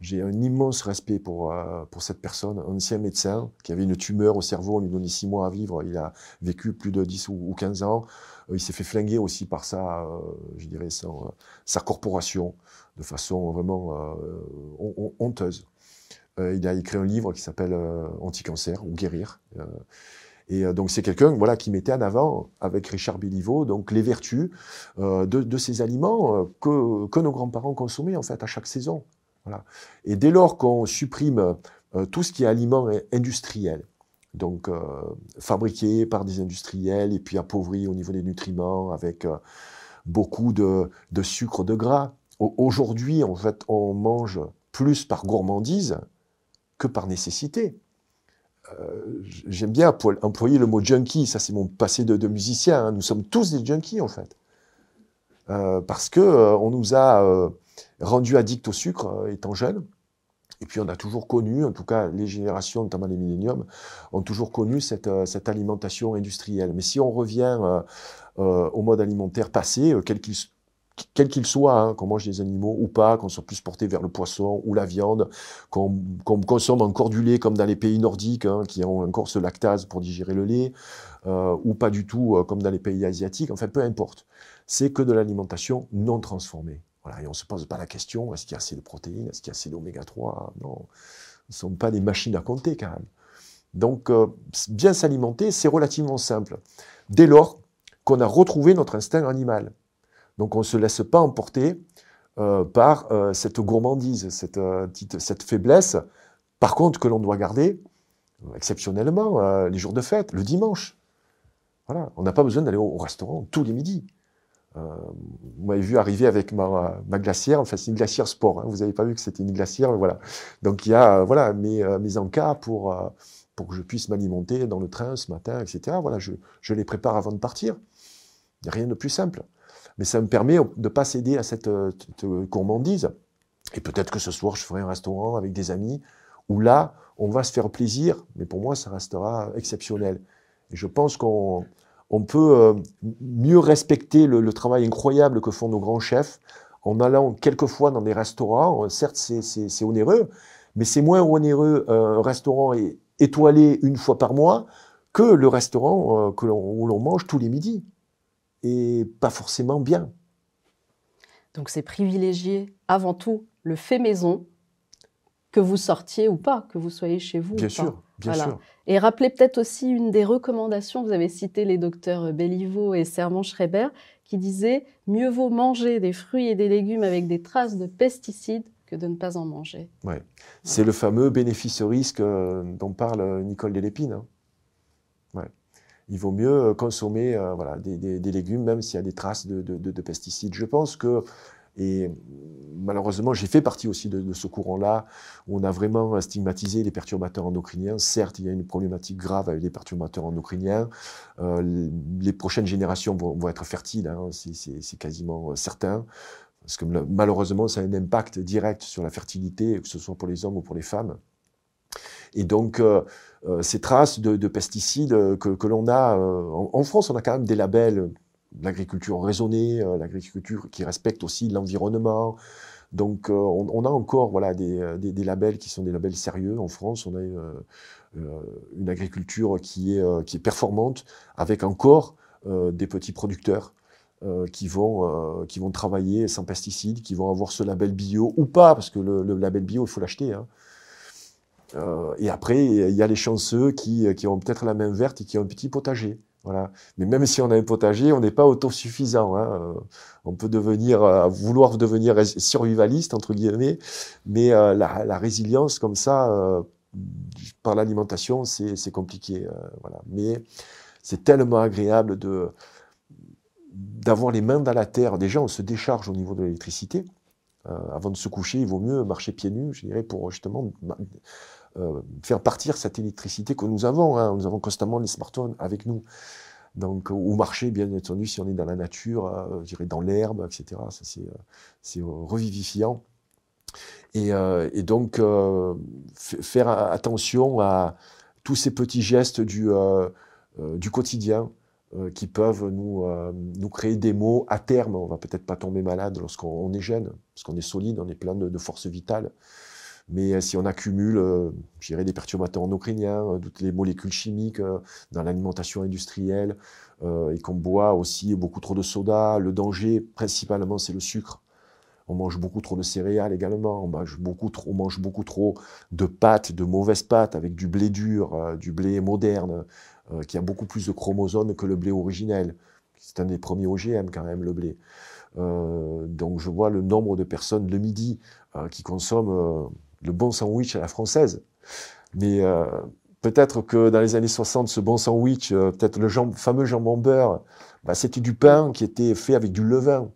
Speaker 2: J'ai un immense respect pour, euh, pour cette personne, un ancien médecin qui avait une tumeur au cerveau, on lui donnait six mois à vivre, il a vécu plus de 10 ou 15 ans. Euh, il s'est fait flinguer aussi par sa, euh, je dirais, sa, corporation, de façon vraiment honteuse. il a écrit un livre qui s'appelle Anti-cancer ou Guérir. Et donc c'est quelqu'un voilà, qui mettait en avant, avec Richard Béliveau, donc les vertus de, ces aliments que, que nos grands-parents consommaient en fait à chaque saison. Et dès lors qu'on supprime euh, tout ce qui est aliment industriel, donc euh, fabriqué par des industriels et puis appauvri au niveau des nutriments avec euh, beaucoup de, sucre, de gras. Aujourd'hui, en fait, on mange plus par gourmandise que par nécessité. J'aime bien employer le mot junkie, ça c'est mon passé de, musicien. Hein. Nous sommes tous des junkies en fait, parce que on nous a rendu addict au sucre euh, étant jeune. Et puis on a toujours connu, en tout cas les générations, notamment les milléniums, ont toujours connu cette, euh, cette alimentation industrielle. Mais si on revient euh, au mode alimentaire passé, quel qu'il soit, hein, qu'on mange des animaux ou pas, qu'on soit plus porté vers le poisson ou la viande, qu'on consomme encore du lait comme dans les pays nordiques, hein, qui ont encore ce lactase pour digérer le lait, ou pas du tout comme dans les pays asiatiques, enfin peu importe. C'est que de l'alimentation non transformée. Et on ne se pose pas la question, est-ce qu'il y a assez de protéines, est-ce qu'il y a assez d'oméga 3 Non, nous ne sommes pas des machines à compter quand même. Donc, euh, bien s'alimenter, c'est relativement simple. Dès lors qu'on a retrouvé notre instinct animal. Donc, on ne se laisse pas emporter euh, par euh, cette gourmandise, cette, faiblesse. Par contre, que l'on doit garder, exceptionnellement, les jours de fête, le dimanche. On n'a pas besoin d'aller au restaurant tous les midis. Euh, vous m'avez vu arriver avec ma, glacière, enfin c'est une glacière sport, hein. vous n'avez pas vu que c'était une glacière, voilà. Donc il y a euh, voilà, mes, euh, mes encas pour, pour que je puisse m'alimenter dans le train ce matin, etc. Voilà, je, je les prépare avant de partir. Rien de plus simple. Mais ça me permet de ne pas céder à cette, cette gourmandise. Et peut-être que ce soir, je ferai un restaurant avec des amis où là, on va se faire plaisir, mais pour moi, ça restera exceptionnel. Et je pense qu'on on peut euh, mieux respecter le, travail incroyable que font nos grands chefs en allant quelquefois dans des restaurants. Certes, c'est onéreux, mais c'est moins onéreux euh, un restaurant étoilé une fois par mois que le restaurant euh, où l'on mange tous les midis. Et pas forcément bien.
Speaker 1: Donc c'est privilégier avant tout le fait maison, que vous sortiez ou pas, que vous soyez chez vous.
Speaker 2: Bien sûr, bien sûr.
Speaker 1: Et rappelez peut-être aussi une des recommandations, vous avez cité les docteurs Belliveau et Sermon-Schreiber, qui disaient mieux vaut manger des fruits et des légumes avec des traces de pesticides que de ne pas en manger.
Speaker 2: Ouais. C'est le fameux bénéfice-risque euh, dont parle euh, Nicole Delépine. Hein. Ouais. Il vaut mieux consommer euh, voilà, des, légumes, même s'il y a des traces de, de pesticides. Je pense que et malheureusement, j'ai fait partie aussi de, ce courant-là, où on a vraiment stigmatisé les perturbateurs endocriniens. Certes, il y a une problématique grave avec les perturbateurs endocriniens. Euh, les prochaines générations vont, être fertiles, hein, c'est quasiment certain. Parce que malheureusement, ça a un impact direct sur la fertilité, que ce soit pour les hommes ou pour les femmes. Et donc, euh, euh, ces traces de, pesticides que, l'on a, en, France, on a quand même des labels l'agriculture raisonnée, euh, l'agriculture qui respecte aussi l'environnement. Donc euh, on, a encore voilà, euh, des, des, labels qui sont des labels sérieux en France. On a une, agriculture qui est, qui est performante avec encore des petits producteurs qui, vont, qui vont travailler sans pesticides, qui vont avoir ce label bio ou pas, parce que le, label bio, il faut l'acheter. Hein. et après, il y a les chanceux qui, qui ont peut-être la main verte et qui ont un petit potager. Voilà. Mais même si on a un potager, on n'est pas autosuffisant. Hein. Euh, on peut devenir, euh, vouloir devenir survivaliste entre guillemets, mais euh, la, résilience comme ça par l'alimentation, c'est compliqué. voilà. Mais c'est tellement agréable d'avoir les mains dans la terre. Déjà, on se décharge au niveau de l'électricité. avant de se coucher, il vaut mieux marcher pieds nus, je dirais, pour justement faire partir cette électricité que nous avons. Hein. Nous avons constamment les smartphones avec nous. Donc, ou marcher, bien entendu, si on est dans la nature, euh, je dirais dans l'herbe, etc. Ça, c'est, euh, revivifiant. Et, euh, donc, faire attention à tous ces petits gestes du, quotidien qui peuvent nous, créer des maux à terme. On va peut-être pas tomber malade lorsqu'on est jeune, parce qu'on est solide, on est plein de, de force vitale. Mais euh, si on accumule, euh, des perturbateurs endocriniens, euh, toutes les molécules chimiques dans l'alimentation industrielle, et qu'on boit aussi beaucoup trop de soda, le danger principalement c'est le sucre. On mange beaucoup trop de céréales également, on mange beaucoup trop de pâtes, de mauvaises pâtes avec du blé dur, du blé moderne, qui a beaucoup plus de chromosomes que le blé originel. C'est un des premiers OGM quand même, le blé. donc je vois le nombre de personnes le midi qui consomment le bon sandwich à la française. Mais euh, peut-être que dans les années 60, ce bon sandwich, euh, peut-être le fameux jambon beurre, bah, c'était du pain qui était fait avec du levain.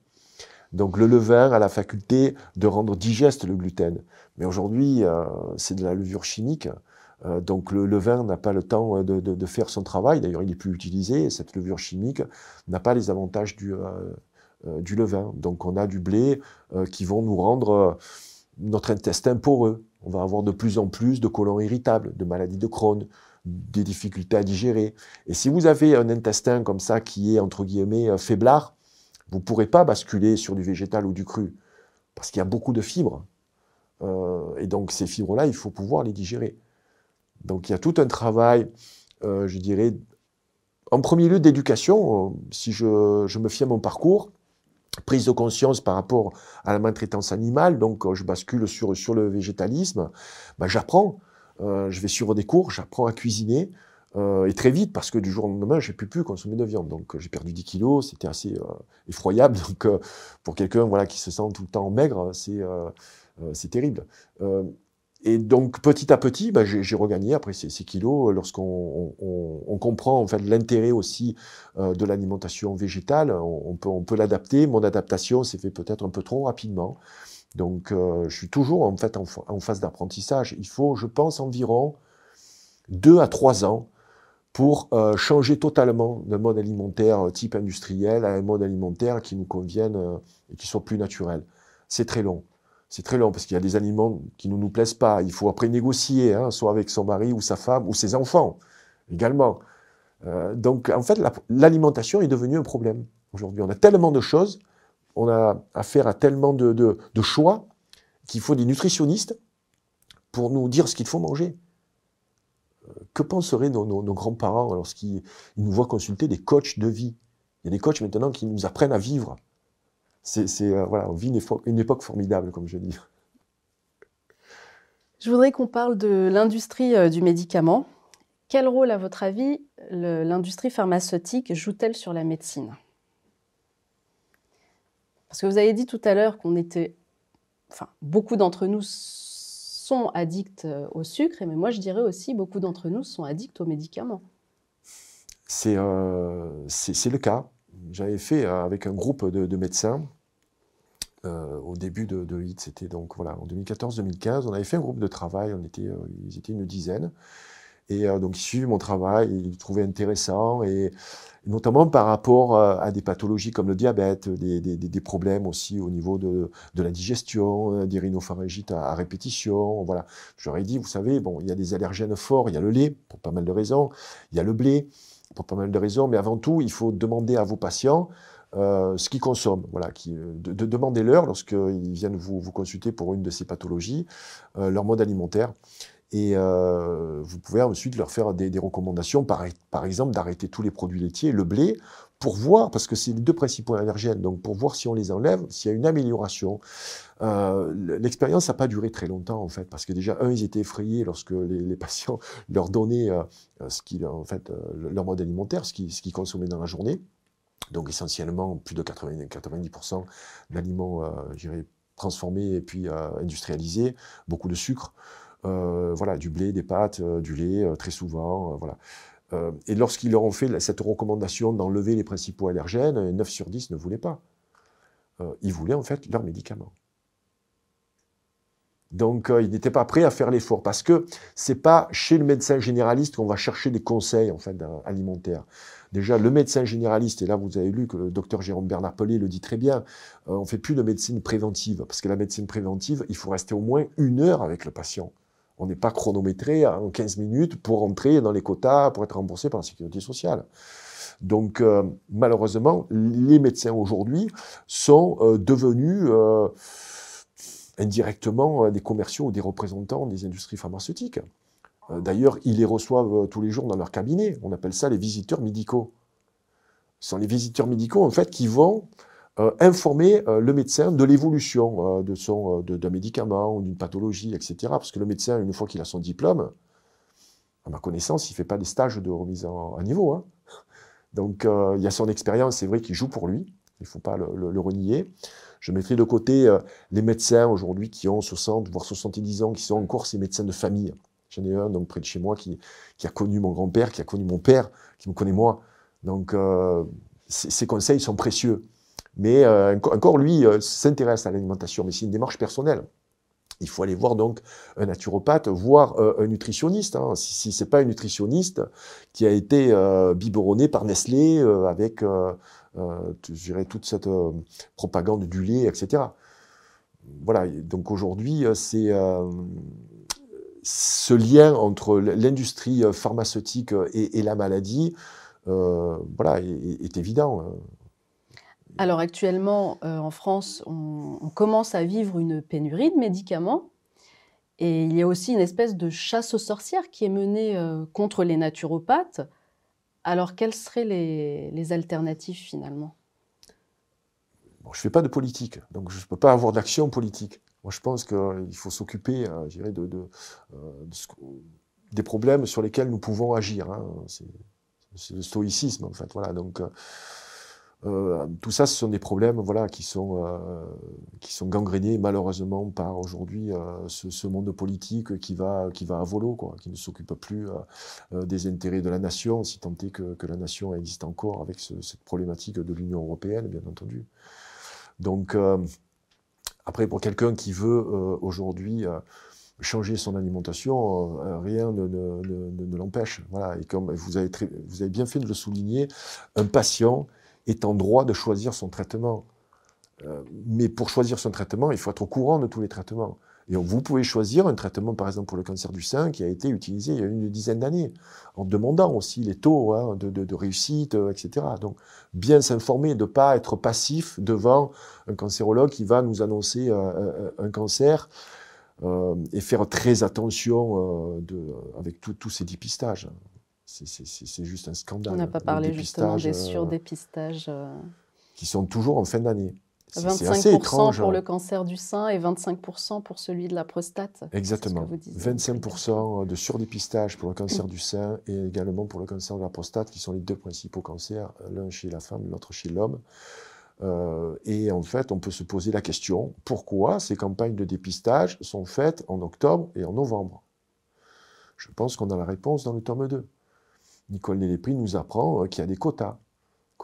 Speaker 2: Donc le levain a la faculté de rendre digeste le gluten. Mais aujourd'hui, euh, c'est de la levure chimique. donc le levain n'a pas le temps de, faire son travail. D'ailleurs, il n'est plus utilisé. Cette levure chimique n'a pas les avantages du, du levain. Donc on a du blé qui vont nous rendre notre intestin poreux. On va avoir de plus en plus de colons irritables, de maladies de Crohn, des difficultés à digérer. Et si vous avez un intestin comme ça qui est, entre guillemets, euh, faiblard, vous ne pourrez pas basculer sur du végétal ou du cru, parce qu'il y a beaucoup de fibres. Euh, et donc ces fibres-là, il faut pouvoir les digérer. Donc il y a tout un travail, euh, je dirais, en premier lieu d'éducation. Si je, je me fie à mon parcours, prise de conscience par rapport à la maltraitance animale, donc euh, je bascule sur, sur le végétalisme, ben, j'apprends, euh, je vais suivre des cours, j'apprends à cuisiner, euh, et très vite, parce que du jour au lendemain, j'ai plus pu consommer de viande. Donc j'ai perdu 10 kilos, c'était assez effroyable. Donc pour quelqu'un voilà, qui se sent tout le temps maigre, c'est terrible. Et donc petit à petit, bah, j'ai regagné après ces, kilos euh, lorsqu'on on, comprend en fait l'intérêt aussi euh, de l'alimentation végétale. On, peut, l'adapter. Mon adaptation s'est fait peut-être un peu trop rapidement. Donc euh, je suis toujours en fait en phase d'apprentissage. Il faut, je pense, environ deux à trois ans pour changer totalement d'un mode alimentaire type industriel à un mode alimentaire qui nous convienne et qui soit plus naturel. C'est très long c'est très long parce qu'il y a des aliments qui ne nous plaisent pas. Il faut après négocier, hein, soit avec son mari ou sa femme ou ses enfants également. Euh, donc en fait, l'alimentation est devenue un problème aujourd'hui. On a tellement de choses, on a affaire à tellement de, choix qu'il faut des nutritionnistes pour nous dire ce qu'il faut manger. Euh, que penseraient nos, nos grands-parents lorsqu'ils nous voient consulter des coachs de vie? Il y a des coachs maintenant qui nous apprennent à vivre c'est, euh, voilà, on vit une époque, formidable, comme je dis.
Speaker 1: Je voudrais qu'on parle de l'industrie euh, du médicament. Quel rôle, à votre avis, l'industrie pharmaceutique joue-t-elle sur la médecine? Parce que vous avez dit tout à l'heure qu'on était, enfin, beaucoup d'entre nous sont addicts euh, au sucre, mais moi je dirais aussi beaucoup d'entre nous sont addicts aux médicaments.
Speaker 2: C'est le cas j'avais fait euh, avec un groupe de, médecins euh, au début de, de c'était donc voilà, en 2014-2015, on avait fait un groupe de travail, euh, ils étaient une dizaine, et donc ils suivaient mon travail, ils trouvaient intéressant, et, notamment par rapport à des pathologies comme le diabète, des problèmes aussi au niveau de, de la digestion, des rhinopharyngites à, à, répétition, voilà. J'aurais dit, vous savez, bon, il y a des allergènes forts, il y a le lait, pour pas mal de raisons, il y a le blé, pour pas mal de raisons, mais avant tout, il faut demander à vos patients euh, ce qu'ils consomment. Voilà, qui, de, Demandez-leur, lorsqu'ils viennent vous, consulter pour une de ces pathologies, euh, leur mode alimentaire. Et euh, vous pouvez ensuite leur faire des, recommandations, par, exemple d'arrêter tous les produits laitiers, le blé, pour voir, parce que c'est les deux principaux allergènes, donc pour voir si on les enlève, s'il y a une amélioration. Euh, l'expérience n'a pas duré très longtemps, en fait, parce que déjà, un, ils étaient effrayés lorsque les, patients leur donnaient euh, ce en fait, euh, leur mode alimentaire, ce qu'ils consommaient dans la journée. Donc essentiellement, plus de 90%, 90 d'aliments, transformés et puis industrialisés, beaucoup de sucre. voilà, du blé, des pâtes, du lait, très souvent, voilà. et lorsqu'ils leur ont fait cette recommandation d'enlever les principaux allergènes, 9 sur 10 ne voulaient pas. ils voulaient en fait leurs médicaments. Donc, euh, il n'était pas prêt à faire l'effort parce que c'est pas chez le médecin généraliste qu'on va chercher des conseils en fait alimentaires. Déjà, le médecin généraliste, et là vous avez lu que le docteur Jérôme Bernard Pelé le dit très bien, on euh, on fait plus de médecine préventive parce que la médecine préventive, il faut rester au moins une heure avec le patient. On n'est pas chronométré en 15 minutes pour entrer dans les quotas, pour être remboursé par la sécurité sociale. Donc, euh, malheureusement, les médecins aujourd'hui sont devenus indirectement euh, des commerciaux ou des représentants des industries pharmaceutiques. Euh, d'ailleurs, ils les reçoivent euh, tous les jours dans leur cabinet. On appelle ça les visiteurs médicaux. Ce sont les visiteurs médicaux, en fait, qui vont informer le médecin de l'évolution de son d'un médicament ou d'une pathologie, etc. Parce que le médecin, une fois qu'il a son diplôme, à ma connaissance, il ne fait pas des stages de remise à niveau. Hein. Donc, il y a son expérience, c'est vrai, qui joue pour lui. Il ne faut pas le renier. Je mettrai de côté euh, les médecins aujourd'hui qui ont 60, voire 70 ans, qui sont encore ces médecins de famille. J'en ai un donc près de chez moi qui, a connu mon grand-père, qui a connu mon père, qui me connaît moi. Donc euh, ces conseils sont précieux. Mais euh, encore lui s'intéresse à l'alimentation, mais c'est une démarche personnelle. Il faut aller voir donc un naturopathe, voire un nutritionniste. Hein. Si, si c'est pas un nutritionniste qui a été biberonné par Nestlé avec euh, je dirais, toute cette euh, propagande du lait, etc. Voilà, donc aujourd'hui, euh, c'est ce lien entre l'industrie pharmaceutique et, la maladie, voilà, est, évident.
Speaker 1: Alors actuellement, en France, on, on, commence à vivre une pénurie de médicaments. Et il y a aussi une espèce de chasse aux sorcières qui est menée contre les naturopathes alors, quelles seraient les, alternatives finalement?
Speaker 2: Je ne fais pas de politique, donc je ne peux pas avoir d'action politique. Moi, je pense qu'il faut s'occuper, euh, de, euh, des problèmes sur lesquels nous pouvons agir. Hein. C'est le stoïcisme, en fait. Voilà, donc, euh, euh, tout ça, ce sont des problèmes voilà, qui, sont, euh, gangrénés malheureusement par aujourd'hui ce, monde politique qui va, qui va à volo, quoi, qui ne s'occupe plus des intérêts de la nation, si tant est que, que la nation existe encore avec cette problématique de l'Union européenne, bien entendu. Donc, après, pour quelqu'un qui veut aujourd'hui changer son alimentation, rien ne, l'empêche. Voilà. Et comme vous avez, vous avez bien fait de le souligner, un patient est en droit de choisir son traitement. Euh, mais pour choisir son traitement, il faut être au courant de tous les traitements. Et vous pouvez choisir un traitement, par exemple, pour le cancer du sein, qui a été utilisé il y a une dizaine d'années, en demandant aussi les taux hein, de, réussite, euh, etc. Donc, bien s'informer, de ne pas être passif devant un cancérologue qui va nous annoncer euh, un cancer et faire très attention avec tous ces dépistages c'est juste un scandale.
Speaker 1: On n'a pas parlé justement des euh, surdépistages. Euh.
Speaker 2: Qui sont toujours en fin d'année.
Speaker 1: 25% pour le cancer du sein et 25% pour celui de la prostate.
Speaker 2: Exactement. 25% de surdépistage pour le cancer du sein et également pour le cancer de la prostate, qui sont les deux principaux cancers, l'un chez la femme, l'autre chez l'homme. Euh, et en fait, on peut se poser la question, pourquoi ces campagnes de dépistage sont faites en octobre et en novembre? Je pense qu'on a la réponse dans le tome 2. Nicole Nélépri nous apprend euh, qu'il y a des quotas,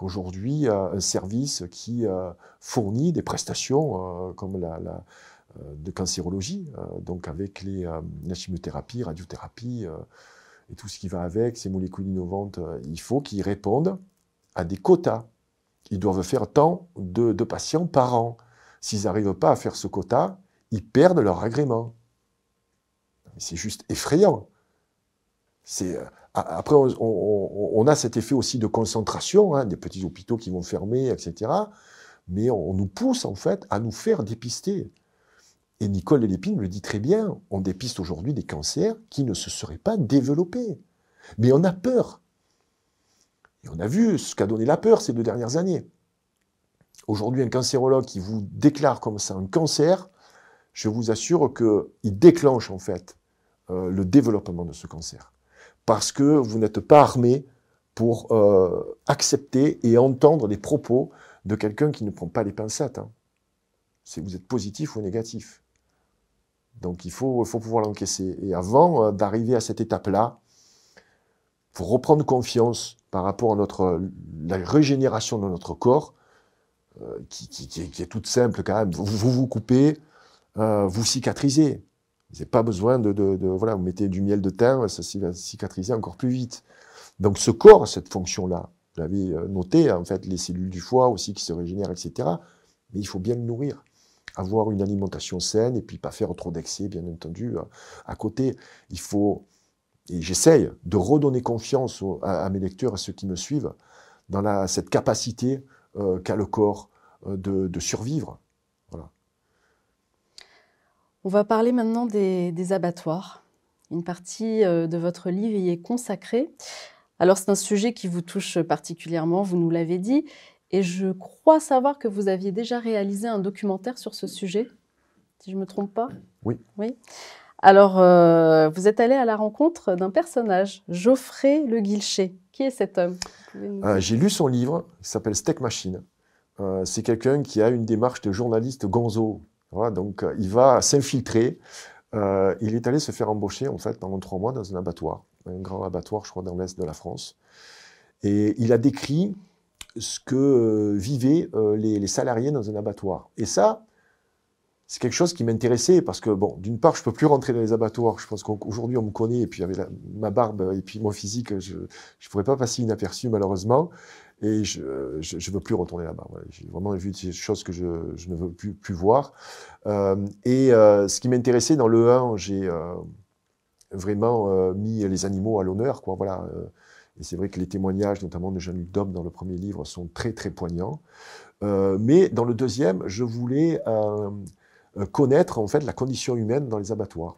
Speaker 2: qu'aujourd'hui, un service qui euh, fournit des prestations euh, comme la, de cancérologie, donc avec les, la chimiothérapie, radiothérapie et tout ce qui va avec, ces molécules innovantes, il faut qu'ils répondent à des quotas. Ils doivent faire tant de, de patients par an. S'ils n'arrivent pas à faire ce quota, ils perdent leur agrément. C'est juste effrayant. C'est après, on, a cet effet aussi de concentration, hein, des petits hôpitaux qui vont fermer, etc. Mais on, nous pousse en fait à nous faire dépister. Et Nicole Lépine le dit très bien, on dépiste aujourd'hui des cancers qui ne se seraient pas développés. Mais on a peur. Et on a vu ce qu'a donné la peur ces deux dernières années. Aujourd'hui, un cancérologue qui vous déclare comme ça un cancer, je vous assure qu'il déclenche en fait euh, le développement de ce cancer parce que vous n'êtes pas armé pour euh, accepter et entendre les propos de quelqu'un qui ne prend pas les pincettes. Hein. Vous êtes positif ou négatif. Donc il faut, pouvoir l'encaisser. Et avant euh, d'arriver à cette étape-là, faut reprendre confiance par rapport à notre, la régénération de notre corps, euh, qui, est, toute simple quand même. Vous vous, coupez, vous cicatrisez. Vous n'avez pas besoin de, Voilà, vous mettez du miel de thym, ça va cicatriser encore plus vite. Donc ce corps, cette fonction-là, vous l'avez noté, en fait, les cellules du foie aussi qui se régénèrent, etc. Mais il faut bien le nourrir avoir une alimentation saine et puis pas faire trop d'excès, bien entendu. À côté, il faut, et j'essaye de redonner confiance à, mes lecteurs, à ceux qui me suivent, dans cette capacité euh, qu'a le corps euh, de, survivre.
Speaker 1: On va parler maintenant des, abattoirs. Une partie euh, de votre livre y est consacrée. Alors c'est un sujet qui vous touche particulièrement, vous nous l'avez dit, et je crois savoir que vous aviez déjà réalisé un documentaire sur ce sujet, si je ne me trompe pas.
Speaker 2: Oui.
Speaker 1: Oui. Alors, euh, vous êtes allé à la rencontre d'un personnage, Geoffrey Le Guilcher. Qui est cet homme?
Speaker 2: Euh, J'ai lu son livre, il s'appelle Steak Machine. Euh, c'est quelqu'un qui a une démarche de journaliste gonzo. Donc, il va s'infiltrer. il est allé se faire embaucher, en fait, pendant trois mois dans un abattoir, un grand abattoir, je crois, dans l'est de la France. Et il a décrit ce que euh, vivaient euh, les, salariés dans un abattoir. Et ça, c'est quelque chose qui m'intéressait parce que, bon, d'une part, je ne peux plus rentrer dans les abattoirs. Je pense qu'aujourd'hui, on me connaît, et puis avec ma barbe et puis mon physique, je ne pourrais pas passer inaperçu, malheureusement. Et je ne veux plus retourner là-bas. J'ai vraiment vu des choses que je, ne veux plus, voir. Euh, et ce qui m'intéressait dans le 1, j'ai vraiment mis les animaux à l'honneur. Voilà. Et c'est vrai que les témoignages, notamment de Jean-Luc Dom dans le premier livre, sont très très poignants. Euh, mais dans le deuxième, je voulais euh, euh, connaître en fait la condition humaine dans les abattoirs.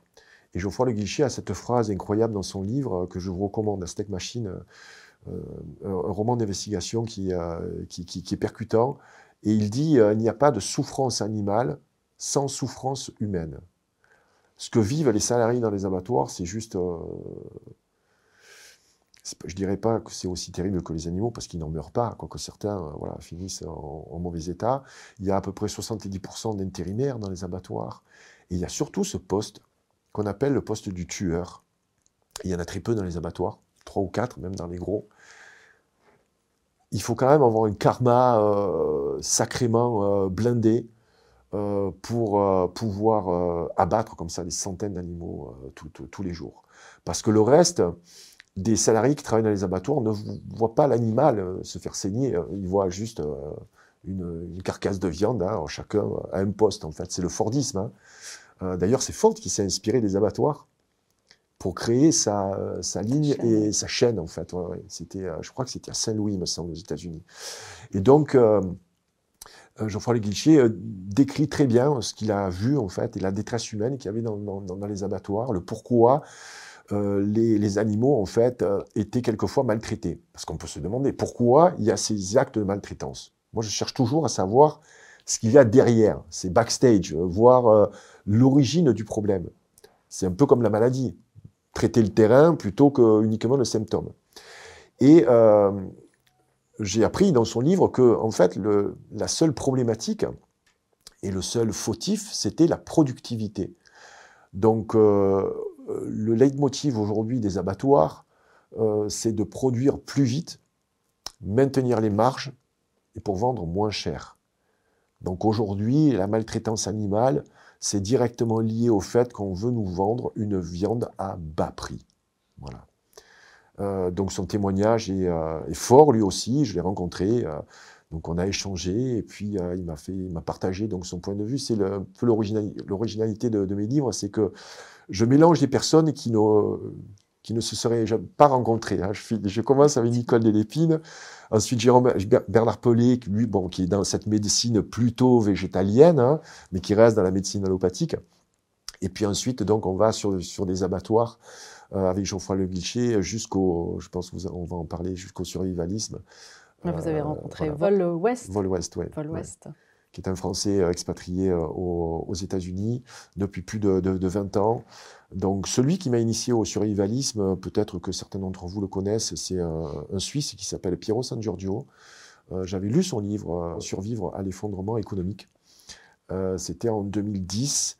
Speaker 2: Et Geoffroy Le Guichet a cette phrase incroyable dans son livre que je vous recommande, Steak Machine, un roman d'investigation qui, qui, qui, est percutant. Et il dit il n'y a pas de souffrance animale sans souffrance humaine. Ce que vivent les salariés dans les abattoirs, c'est juste je dirais pas que c'est aussi terrible que les animaux parce qu'ils n'en meurent pas, quoique certains euh, voilà, finissent en, mauvais état. Il y a à peu près 70% d'intérimaires dans les abattoirs. Et il y a surtout ce poste qu'on appelle le poste du tueur. Il y en a très peu dans les abattoirs, trois ou quatre, même dans les gros. Il faut quand même avoir un karma euh, sacrément euh, blindé pour pouvoir abattre comme ça des centaines d'animaux tous les jours. Parce que le reste, des salariés qui travaillent dans les abattoirs ne voient pas l'animal euh, se faire saigner, euh, ils voient juste euh, une, carcasse de viande, hein, chacun à un poste en fait, c'est le Fordisme. Hein. D'ailleurs, c'est Ford qui s'est inspiré des abattoirs pour créer sa, ligne et sa chaîne en fait. C'était, je crois que c'était à Saint-Louis, me semble, aux États-Unis. Et donc, Jean-François Le décrit très bien ce qu'il a vu en fait et la détresse humaine qu'il y avait dans, dans les abattoirs, le pourquoi euh, les, animaux, en fait, euh, étaient quelquefois maltraités. Parce qu'on peut se demander pourquoi il y a ces actes de maltraitance? Moi, je cherche toujours à savoir ce qu'il y a derrière, c'est backstage, euh, voir l'origine du problème. C'est un peu comme la maladie, traiter le terrain plutôt que uniquement le symptôme. Et j'ai appris dans son livre que, en fait, la seule problématique et le seul fautif, c'était la productivité. Donc, euh, le leitmotiv aujourd'hui des abattoirs, euh, c'est de produire plus vite, maintenir les marges et pour vendre moins cher. Donc aujourd'hui, la maltraitance animale, c'est directement lié au fait qu'on veut nous vendre une viande à bas prix. Voilà. Euh, donc son témoignage est, fort lui aussi, je l'ai rencontré, donc on a échangé et puis il m'a fait, m'a partagé son point de vue. C'est un peu l'originalité de, de, mes livres, c'est que je mélange des personnes qui ne, qui ne se seraient pas rencontrées. Hein. Je, je, commence avec Nicole Delépine, ensuite Jérôme, Bernard Pelé, lui, bon, qui est dans cette médecine plutôt végétalienne, hein, mais qui reste dans la médecine allopathique. Et puis ensuite, donc, on va sur, sur des abattoirs euh, avec Geoffroy Le Guichet jusqu'au, je pense qu'on va en parler, jusqu'au survivalisme.
Speaker 1: Vous avez euh, rencontré Vol Ouest.
Speaker 2: Vol Ouest, oui.
Speaker 1: Vol Ouest
Speaker 2: qui est un Français euh, expatrié euh, aux, États-Unis depuis plus de, 20 ans. Donc celui qui m'a initié au survivalisme, peut-être que certains d'entre vous le connaissent, c'est un, Suisse qui s'appelle Piero San Giorgio. Euh, j'avais lu son livre Survivre à l'effondrement économique. C'était en 2010.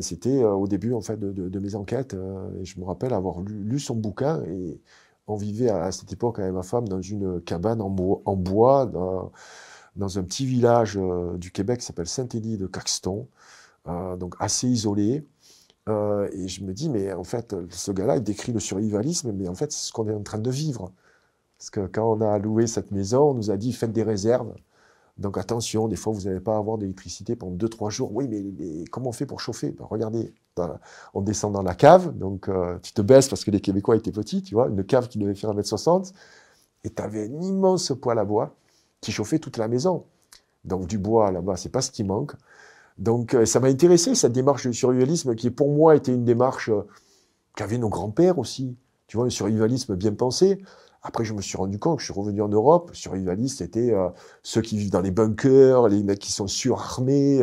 Speaker 2: C'était au début en fait de, mes enquêtes. et je me rappelle avoir lu, son bouquin et on vivait à, cette époque avec ma femme dans une cabane en, bois, dans, un petit village du Québec qui s'appelle Saint-Élie de Caxton, donc assez isolé. Et je me dis, mais en fait, ce gars-là, il décrit le survivalisme, mais en fait, c'est ce qu'on est en train de vivre. Parce que quand on a loué cette maison, on nous a dit faites des réserves. Donc attention, des fois vous n'allez pas avoir d'électricité pendant 2-3 jours. Oui, mais comment on fait pour chauffer? Ben, Regardez, on descend dans la cave, donc euh, tu te baisses parce que les Québécois étaient petits, tu vois, une cave qui devait faire 1m60, et tu avais un immense poêle à bois qui chauffait toute la maison. Donc du bois là-bas, c'est pas ce qui manque. Donc euh, ça m'a intéressé, cette démarche de survivalisme qui pour moi était une démarche euh, qu'avaient nos grands-pères aussi. Tu vois, un survivalisme bien pensé. Après, je me suis rendu compte que je suis revenu en Europe. Survivalistes, c'était euh, ceux qui vivent dans les bunkers, les mecs qui sont surarmés,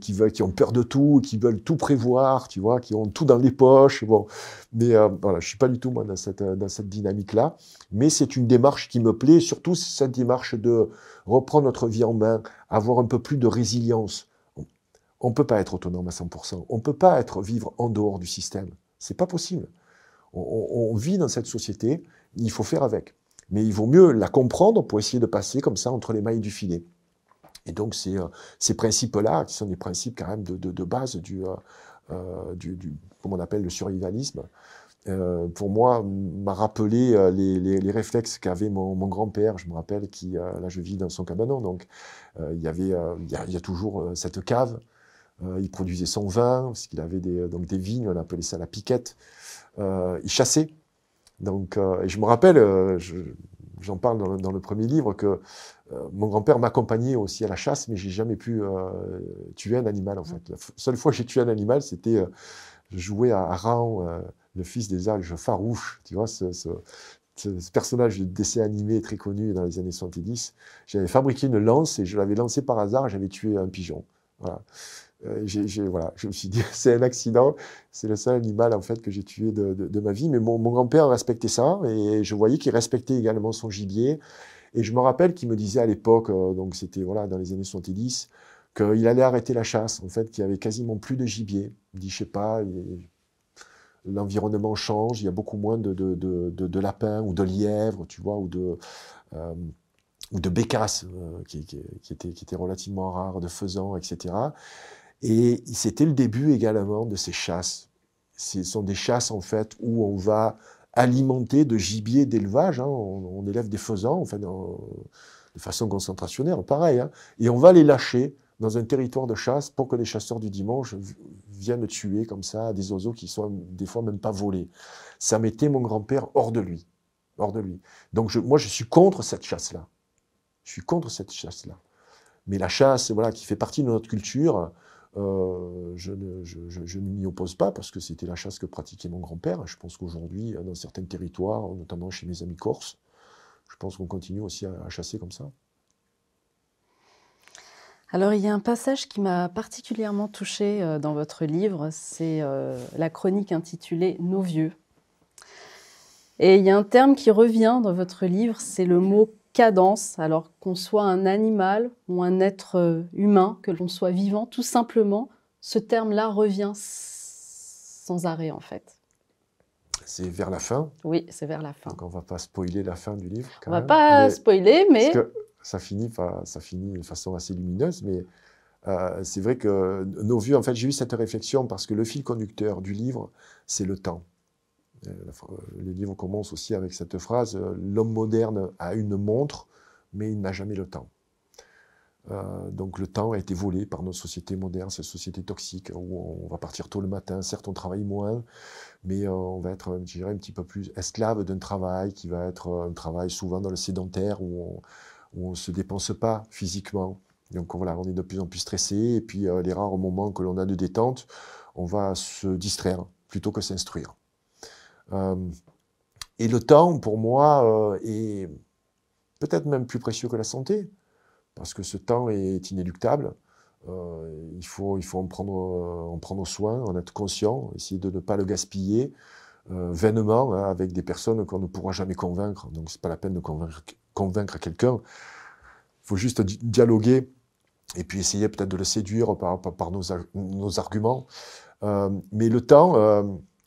Speaker 2: qui ont peur de tout, qui veulent tout prévoir, tu vois, qui ont tout dans les poches. Bon, mais voilà, je suis pas du tout moi dans cette dans cette dynamique-là. Mais c'est une démarche qui me plaît, surtout cette démarche de reprendre notre vie en main, avoir un peu plus de résilience. On peut pas être autonome à 100%. On peut pas être vivre en dehors du système. C'est pas possible. On, vit dans cette société il faut faire avec. Mais il vaut mieux la comprendre pour essayer de passer comme ça entre les mailles du filet. Et donc, euh, ces principes-là, qui sont des principes quand même de, de, base du, euh, euh, du, du, comment on appelle, le survivalisme, pour moi, m'a rappelé les, les, réflexes qu'avait mon, grand-père. Je me rappelle qui, là, je vis dans son cabanon, donc il y avait, il y a toujours cette cave. Il produisait son vin, parce qu'il avait des, donc des vignes, on appelait ça la piquette. il chassait. Donc, euh, et je me rappelle, euh, j'en parle dans le, premier livre, que euh, mon grand-père m'accompagnait aussi à la chasse, mais j'ai jamais pu tuer un animal en fait. La seule fois que j'ai tué un animal, c'était je jouais à Ran, le fils des alges farouches, tu vois, ce, ce, ce, personnage de dessin animé très connu dans les années 70. J'avais fabriqué une lance et je l'avais lancé par hasard, j'avais tué un pigeon. Voilà. Euh, voilà, je me suis dit, c'est un accident, c'est le seul animal en fait que j'ai tué de, ma vie. Mais mon, grand-père respectait ça et je voyais qu'il respectait également son gibier. Et je me rappelle qu'il me disait à l'époque, euh, donc c'était voilà dans les années 70, qu'il allait arrêter la chasse, en fait, qu'il y avait quasiment plus de gibier. Il dit, je sais pas, l'environnement change, il y a beaucoup moins de, de, lapins ou de lièvres, tu vois, ou de, euh, bécasses, qui, qui, étaient, qui étaient relativement rares, de faisans, etc. Et c'était le début également de ces chasses. Ce sont des chasses en fait où on va alimenter de gibier d'élevage. Hein. On, élève des faisans, en fait, de façon concentrationnaire, pareil. Hein. Et on va les lâcher dans un territoire de chasse pour que les chasseurs du dimanche viennent tuer comme ça des oiseaux qui sont des fois même pas volés. Ça mettait mon grand-père hors de lui. Hors de lui. Donc moi, je suis contre cette chasse-là. Je suis contre cette chasse-là. Mais la chasse, voilà, qui fait partie de notre culture, euh, je ne, m'y oppose pas parce que c'était la chasse que pratiquait mon grand-père. Je pense qu'aujourd'hui, dans certains territoires, notamment chez mes amis corses, je pense qu'on continue aussi à, chasser comme ça.
Speaker 1: Alors, il y a un passage qui m'a particulièrement touché euh, dans votre livre, c'est euh, la chronique intitulée Nos vieux. Et il y a un terme qui revient dans votre livre, c'est le mot cadence, alors qu'on soit un animal ou un être euh, humain, que l'on soit vivant, tout simplement, ce terme-là revient sans arrêt en fait.
Speaker 2: C'est vers la fin?
Speaker 1: Oui, c'est vers la fin.
Speaker 2: Donc on va pas spoiler la fin du livre.
Speaker 1: on ne va pas spoiler, mais...
Speaker 2: Parce que ça finit, ça finit de façon assez lumineuse, mais euh, c'est vrai que nos vues, en fait, j'ai eu cette réflexion parce que le fil conducteur du livre, c'est le temps. Euh, les livres commencent aussi avec cette phrase euh, L'homme moderne a une montre, mais il n'a jamais le temps. Euh, donc le temps a été volé par nos sociétés modernes, ces sociétés toxiques où on va partir tôt le matin, certes on travaille moins, mais on va être, je un petit peu plus esclave d'un travail qui va être un travail souvent dans le sédentaire où on ne se dépense pas physiquement. Donc voilà, on est de plus en plus stressé et puis les rares moments que l'on a de détente, on va se distraire plutôt que s'instruire. Euh, et le temps, pour moi, euh, est peut-être même plus précieux que la santé, parce que ce temps est inéluctable. Euh, il faut, il faut en, prendre, en prendre soin, en être conscient, essayer de ne pas le gaspiller vainement hein, avec des personnes qu'on ne pourra jamais convaincre. Donc, c'est pas la peine de convaincre, quelqu'un. Il faut juste dialoguer et puis essayer peut-être de le séduire par, nos, arguments. Mais le temps,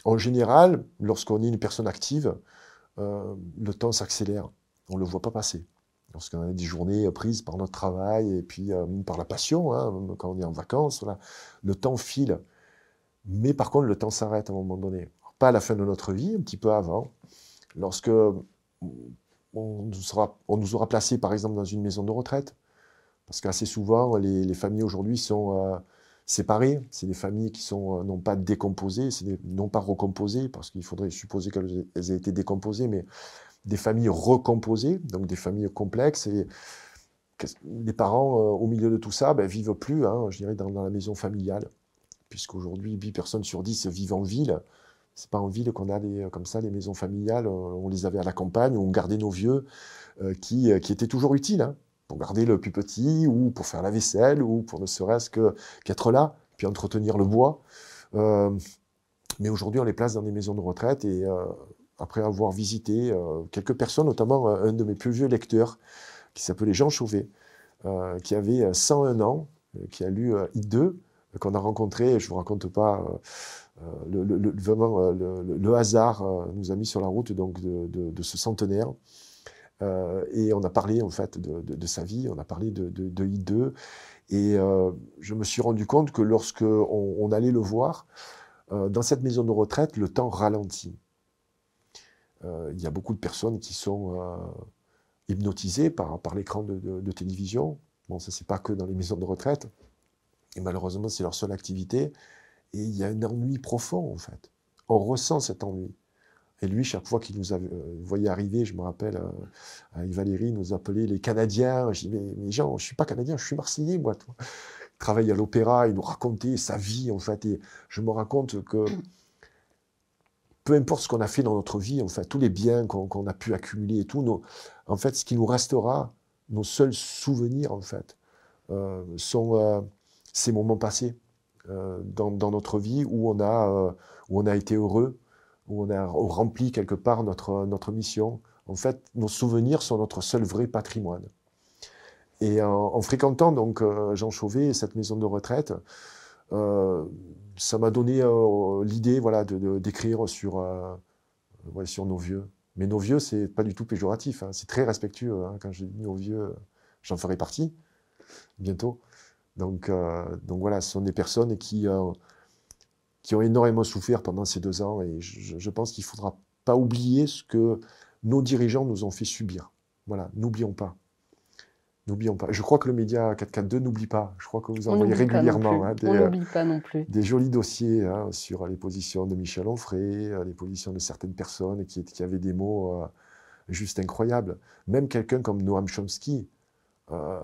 Speaker 2: en général, lorsqu'on est une personne active, euh, le temps s'accélère. On ne le voit pas passer. Lorsqu'on a des journées prises par notre travail et puis par la passion, hein, quand on est en vacances, le temps file. Mais par contre, le temps s'arrête à un moment donné. Pas à la fin de notre vie, un petit peu avant. Lorsque on nous aura placés, par exemple, dans une maison de retraite, parce qu'assez souvent, les, familles aujourd'hui sont euh, séparées. C'est des familles qui sont euh, non pas décomposées, c'est non pas recomposées, parce qu'il faudrait supposer qu'elles aient été décomposées, mais des familles recomposées, donc des familles complexes. Et les parents, euh, au milieu de tout ça, ben, vivent plus, hein, je dirais, dans, la maison familiale, puisqu'aujourd'hui, 8 personnes sur 10 vivent en ville. C'est pas en ville qu'on a des, comme ça les maisons familiales. On les avait à la campagne, on gardait nos vieux, qui, qui étaient toujours utiles. Hein pour garder le plus petit, ou pour faire la vaisselle, ou pour ne serait-ce qu'être là, puis entretenir le bois. Euh, mais aujourd'hui, on les place dans des maisons de retraite, et euh, après avoir visité euh, quelques personnes, notamment un de mes plus vieux lecteurs, qui s'appelait Jean Chauvet, qui avait 101 ans, qui a lu I2, qu'on a rencontré, je ne vous raconte pas, le, vraiment le, hasard nous a mis sur la route donc, de ce centenaire. Euh, et on a parlé en fait de, sa vie, on a parlé de, I2. Et euh, je me suis rendu compte que lorsque on, allait le voir, euh, dans cette maison de retraite, le temps ralentit. Il y a beaucoup de personnes qui sont hypnotisées par, par l'écran de, télévision. Bon, ça, c'est pas que dans les maisons de retraite. Et malheureusement, c'est leur seule activité. Et il y a un ennui profond, en fait. On ressent cet ennui. Et lui, chaque fois qu'il nous euh, voyait arriver, je me rappelle, euh, avec Valérie, nous appelait les Canadiens. Je dis, mais, mais Jean, je suis pas Canadien, je suis Marseillais, moi. Il travaille à l'opéra, il nous racontait sa vie, en fait. Et je me compte que peu importe ce qu'on a fait dans notre vie, en fait, tous les biens qu'on a pu accumuler et tout, en fait, ce qui nous restera, nos seuls souvenirs, en fait, euh, sont ces moments passés dans, dans, notre vie où on a, où on a été heureux, où on a rempli quelque part notre, mission. En fait, nos souvenirs sont notre seul vrai patrimoine. Et en, fréquentant donc euh, Jean Chauvet, cette maison de retraite, euh, ça m'a donné euh, l'idée voilà, d'écrire de, sur, sur nos vieux. Mais nos vieux, c'est pas du tout péjoratif, hein. c'est très respectueux. Hein. Quand je dis nos vieux, j'en ferai partie bientôt. Donc, donc voilà, ce sont des personnes qui qui ont énormément souffert pendant ces deux ans. Et je, pense qu'il ne faudra pas oublier ce que nos dirigeants nous ont fait subir. Voilà, n'oublions pas. N'oublions pas. Je crois que le média 442 n'oublie pas. Je crois que vous envoyez régulièrement
Speaker 1: hein, des, euh, pas non plus.
Speaker 2: des, jolis dossiers hein, sur les positions de Michel Onfray, euh, les positions de certaines personnes qui, qui avaient des mots euh, juste incroyables. Même quelqu'un comme Noam Chomsky, euh,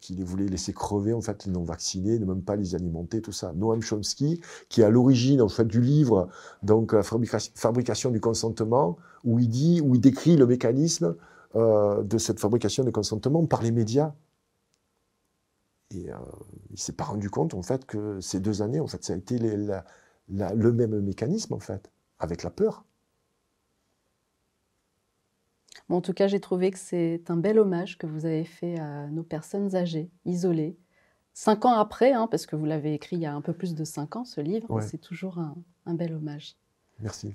Speaker 2: qui les voulait laisser crever en fait les non vaccinés, ne même pas les alimenter, tout ça. Noam Chomsky, qui est à l'origine en fait du livre donc la fabrication, du consentement, où il dit, où il décrit le mécanisme euh, de cette fabrication du consentement par les médias. Et euh, il s'est pas rendu compte en fait que ces deux années, en fait, ça a été le même mécanisme en fait, avec la peur
Speaker 1: en tout cas, j'ai trouvé que c'est un bel hommage que vous avez fait à nos personnes âgées, isolées. Cinq ans après, hein, parce que vous l'avez écrit il y a un peu plus de cinq ans, ce livre, c'est toujours un, bel hommage.
Speaker 2: Merci.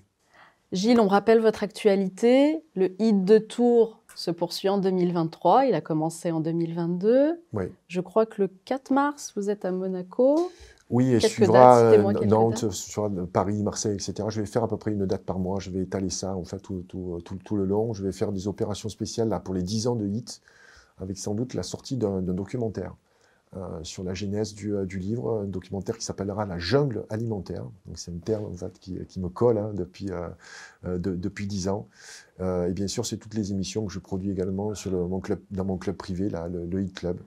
Speaker 1: Gilles, on rappelle votre actualité. Le hit de Tours se poursuit en 2023. Il a commencé en 2022.
Speaker 2: Oui.
Speaker 1: Je crois que le 4 mars, vous êtes à Monaco.
Speaker 2: Oui, et suivra euh, Nantes, sur Paris, Marseille, etc. Je vais faire à peu près une date par mois. Je vais étaler ça en fait tout, tout, tout, le long. Je vais faire des opérations spéciales là, pour les 10 ans de HIT, avec sans doute la sortie d'un documentaire euh, sur la genèse du, euh, du, livre, un documentaire qui s'appellera La jungle alimentaire. Donc c'est un terme en fait, qui, qui me colle hein, depuis, de, depuis 10 ans. et bien sûr, c'est toutes les émissions que je produis également sur le, mon club, dans mon club privé, là, le, le HIT Club.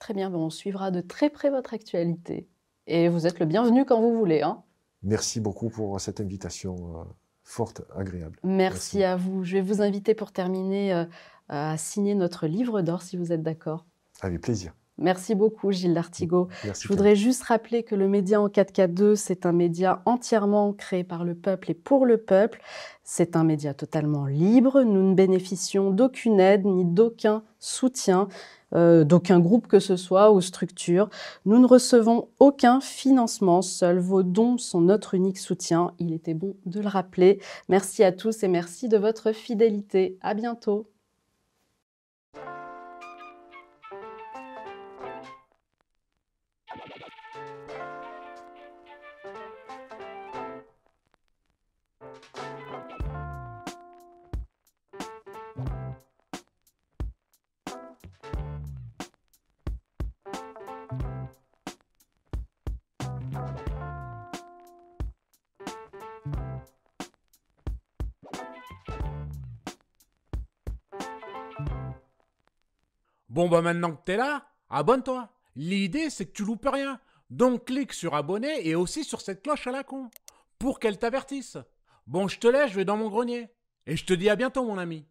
Speaker 1: Très bien, bon, on suivra de très près votre actualité. Et vous êtes le bienvenu quand vous voulez. Hein.
Speaker 2: Merci beaucoup pour cette invitation euh, forte, agréable.
Speaker 1: Merci, à vous. Je vais vous inviter pour terminer euh, à signer notre livre d'or si vous êtes d'accord.
Speaker 2: Avec plaisir.
Speaker 1: Merci beaucoup, Gilles Lartigot.
Speaker 2: Merci.
Speaker 1: Je voudrais juste rappeler que le média en 4K2, c'est un média entièrement créé par le peuple et pour le peuple. C'est un média totalement libre. Nous ne bénéficions d'aucune aide ni d'aucun soutien, euh, d'aucun groupe que ce soit ou structure. Nous ne recevons aucun financement. Seuls vos dons sont notre unique soutien. Il était bon de le rappeler. Merci à tous et merci de votre fidélité. À bientôt.
Speaker 3: Bon bah maintenant que t'es là, abonne-toi. L'idée c'est que tu loupes rien. Donc clique sur abonner et aussi sur cette cloche à la con pour qu'elle t'avertisse. Bon, je te laisse, je vais dans mon grenier. Et je te dis à bientôt mon ami.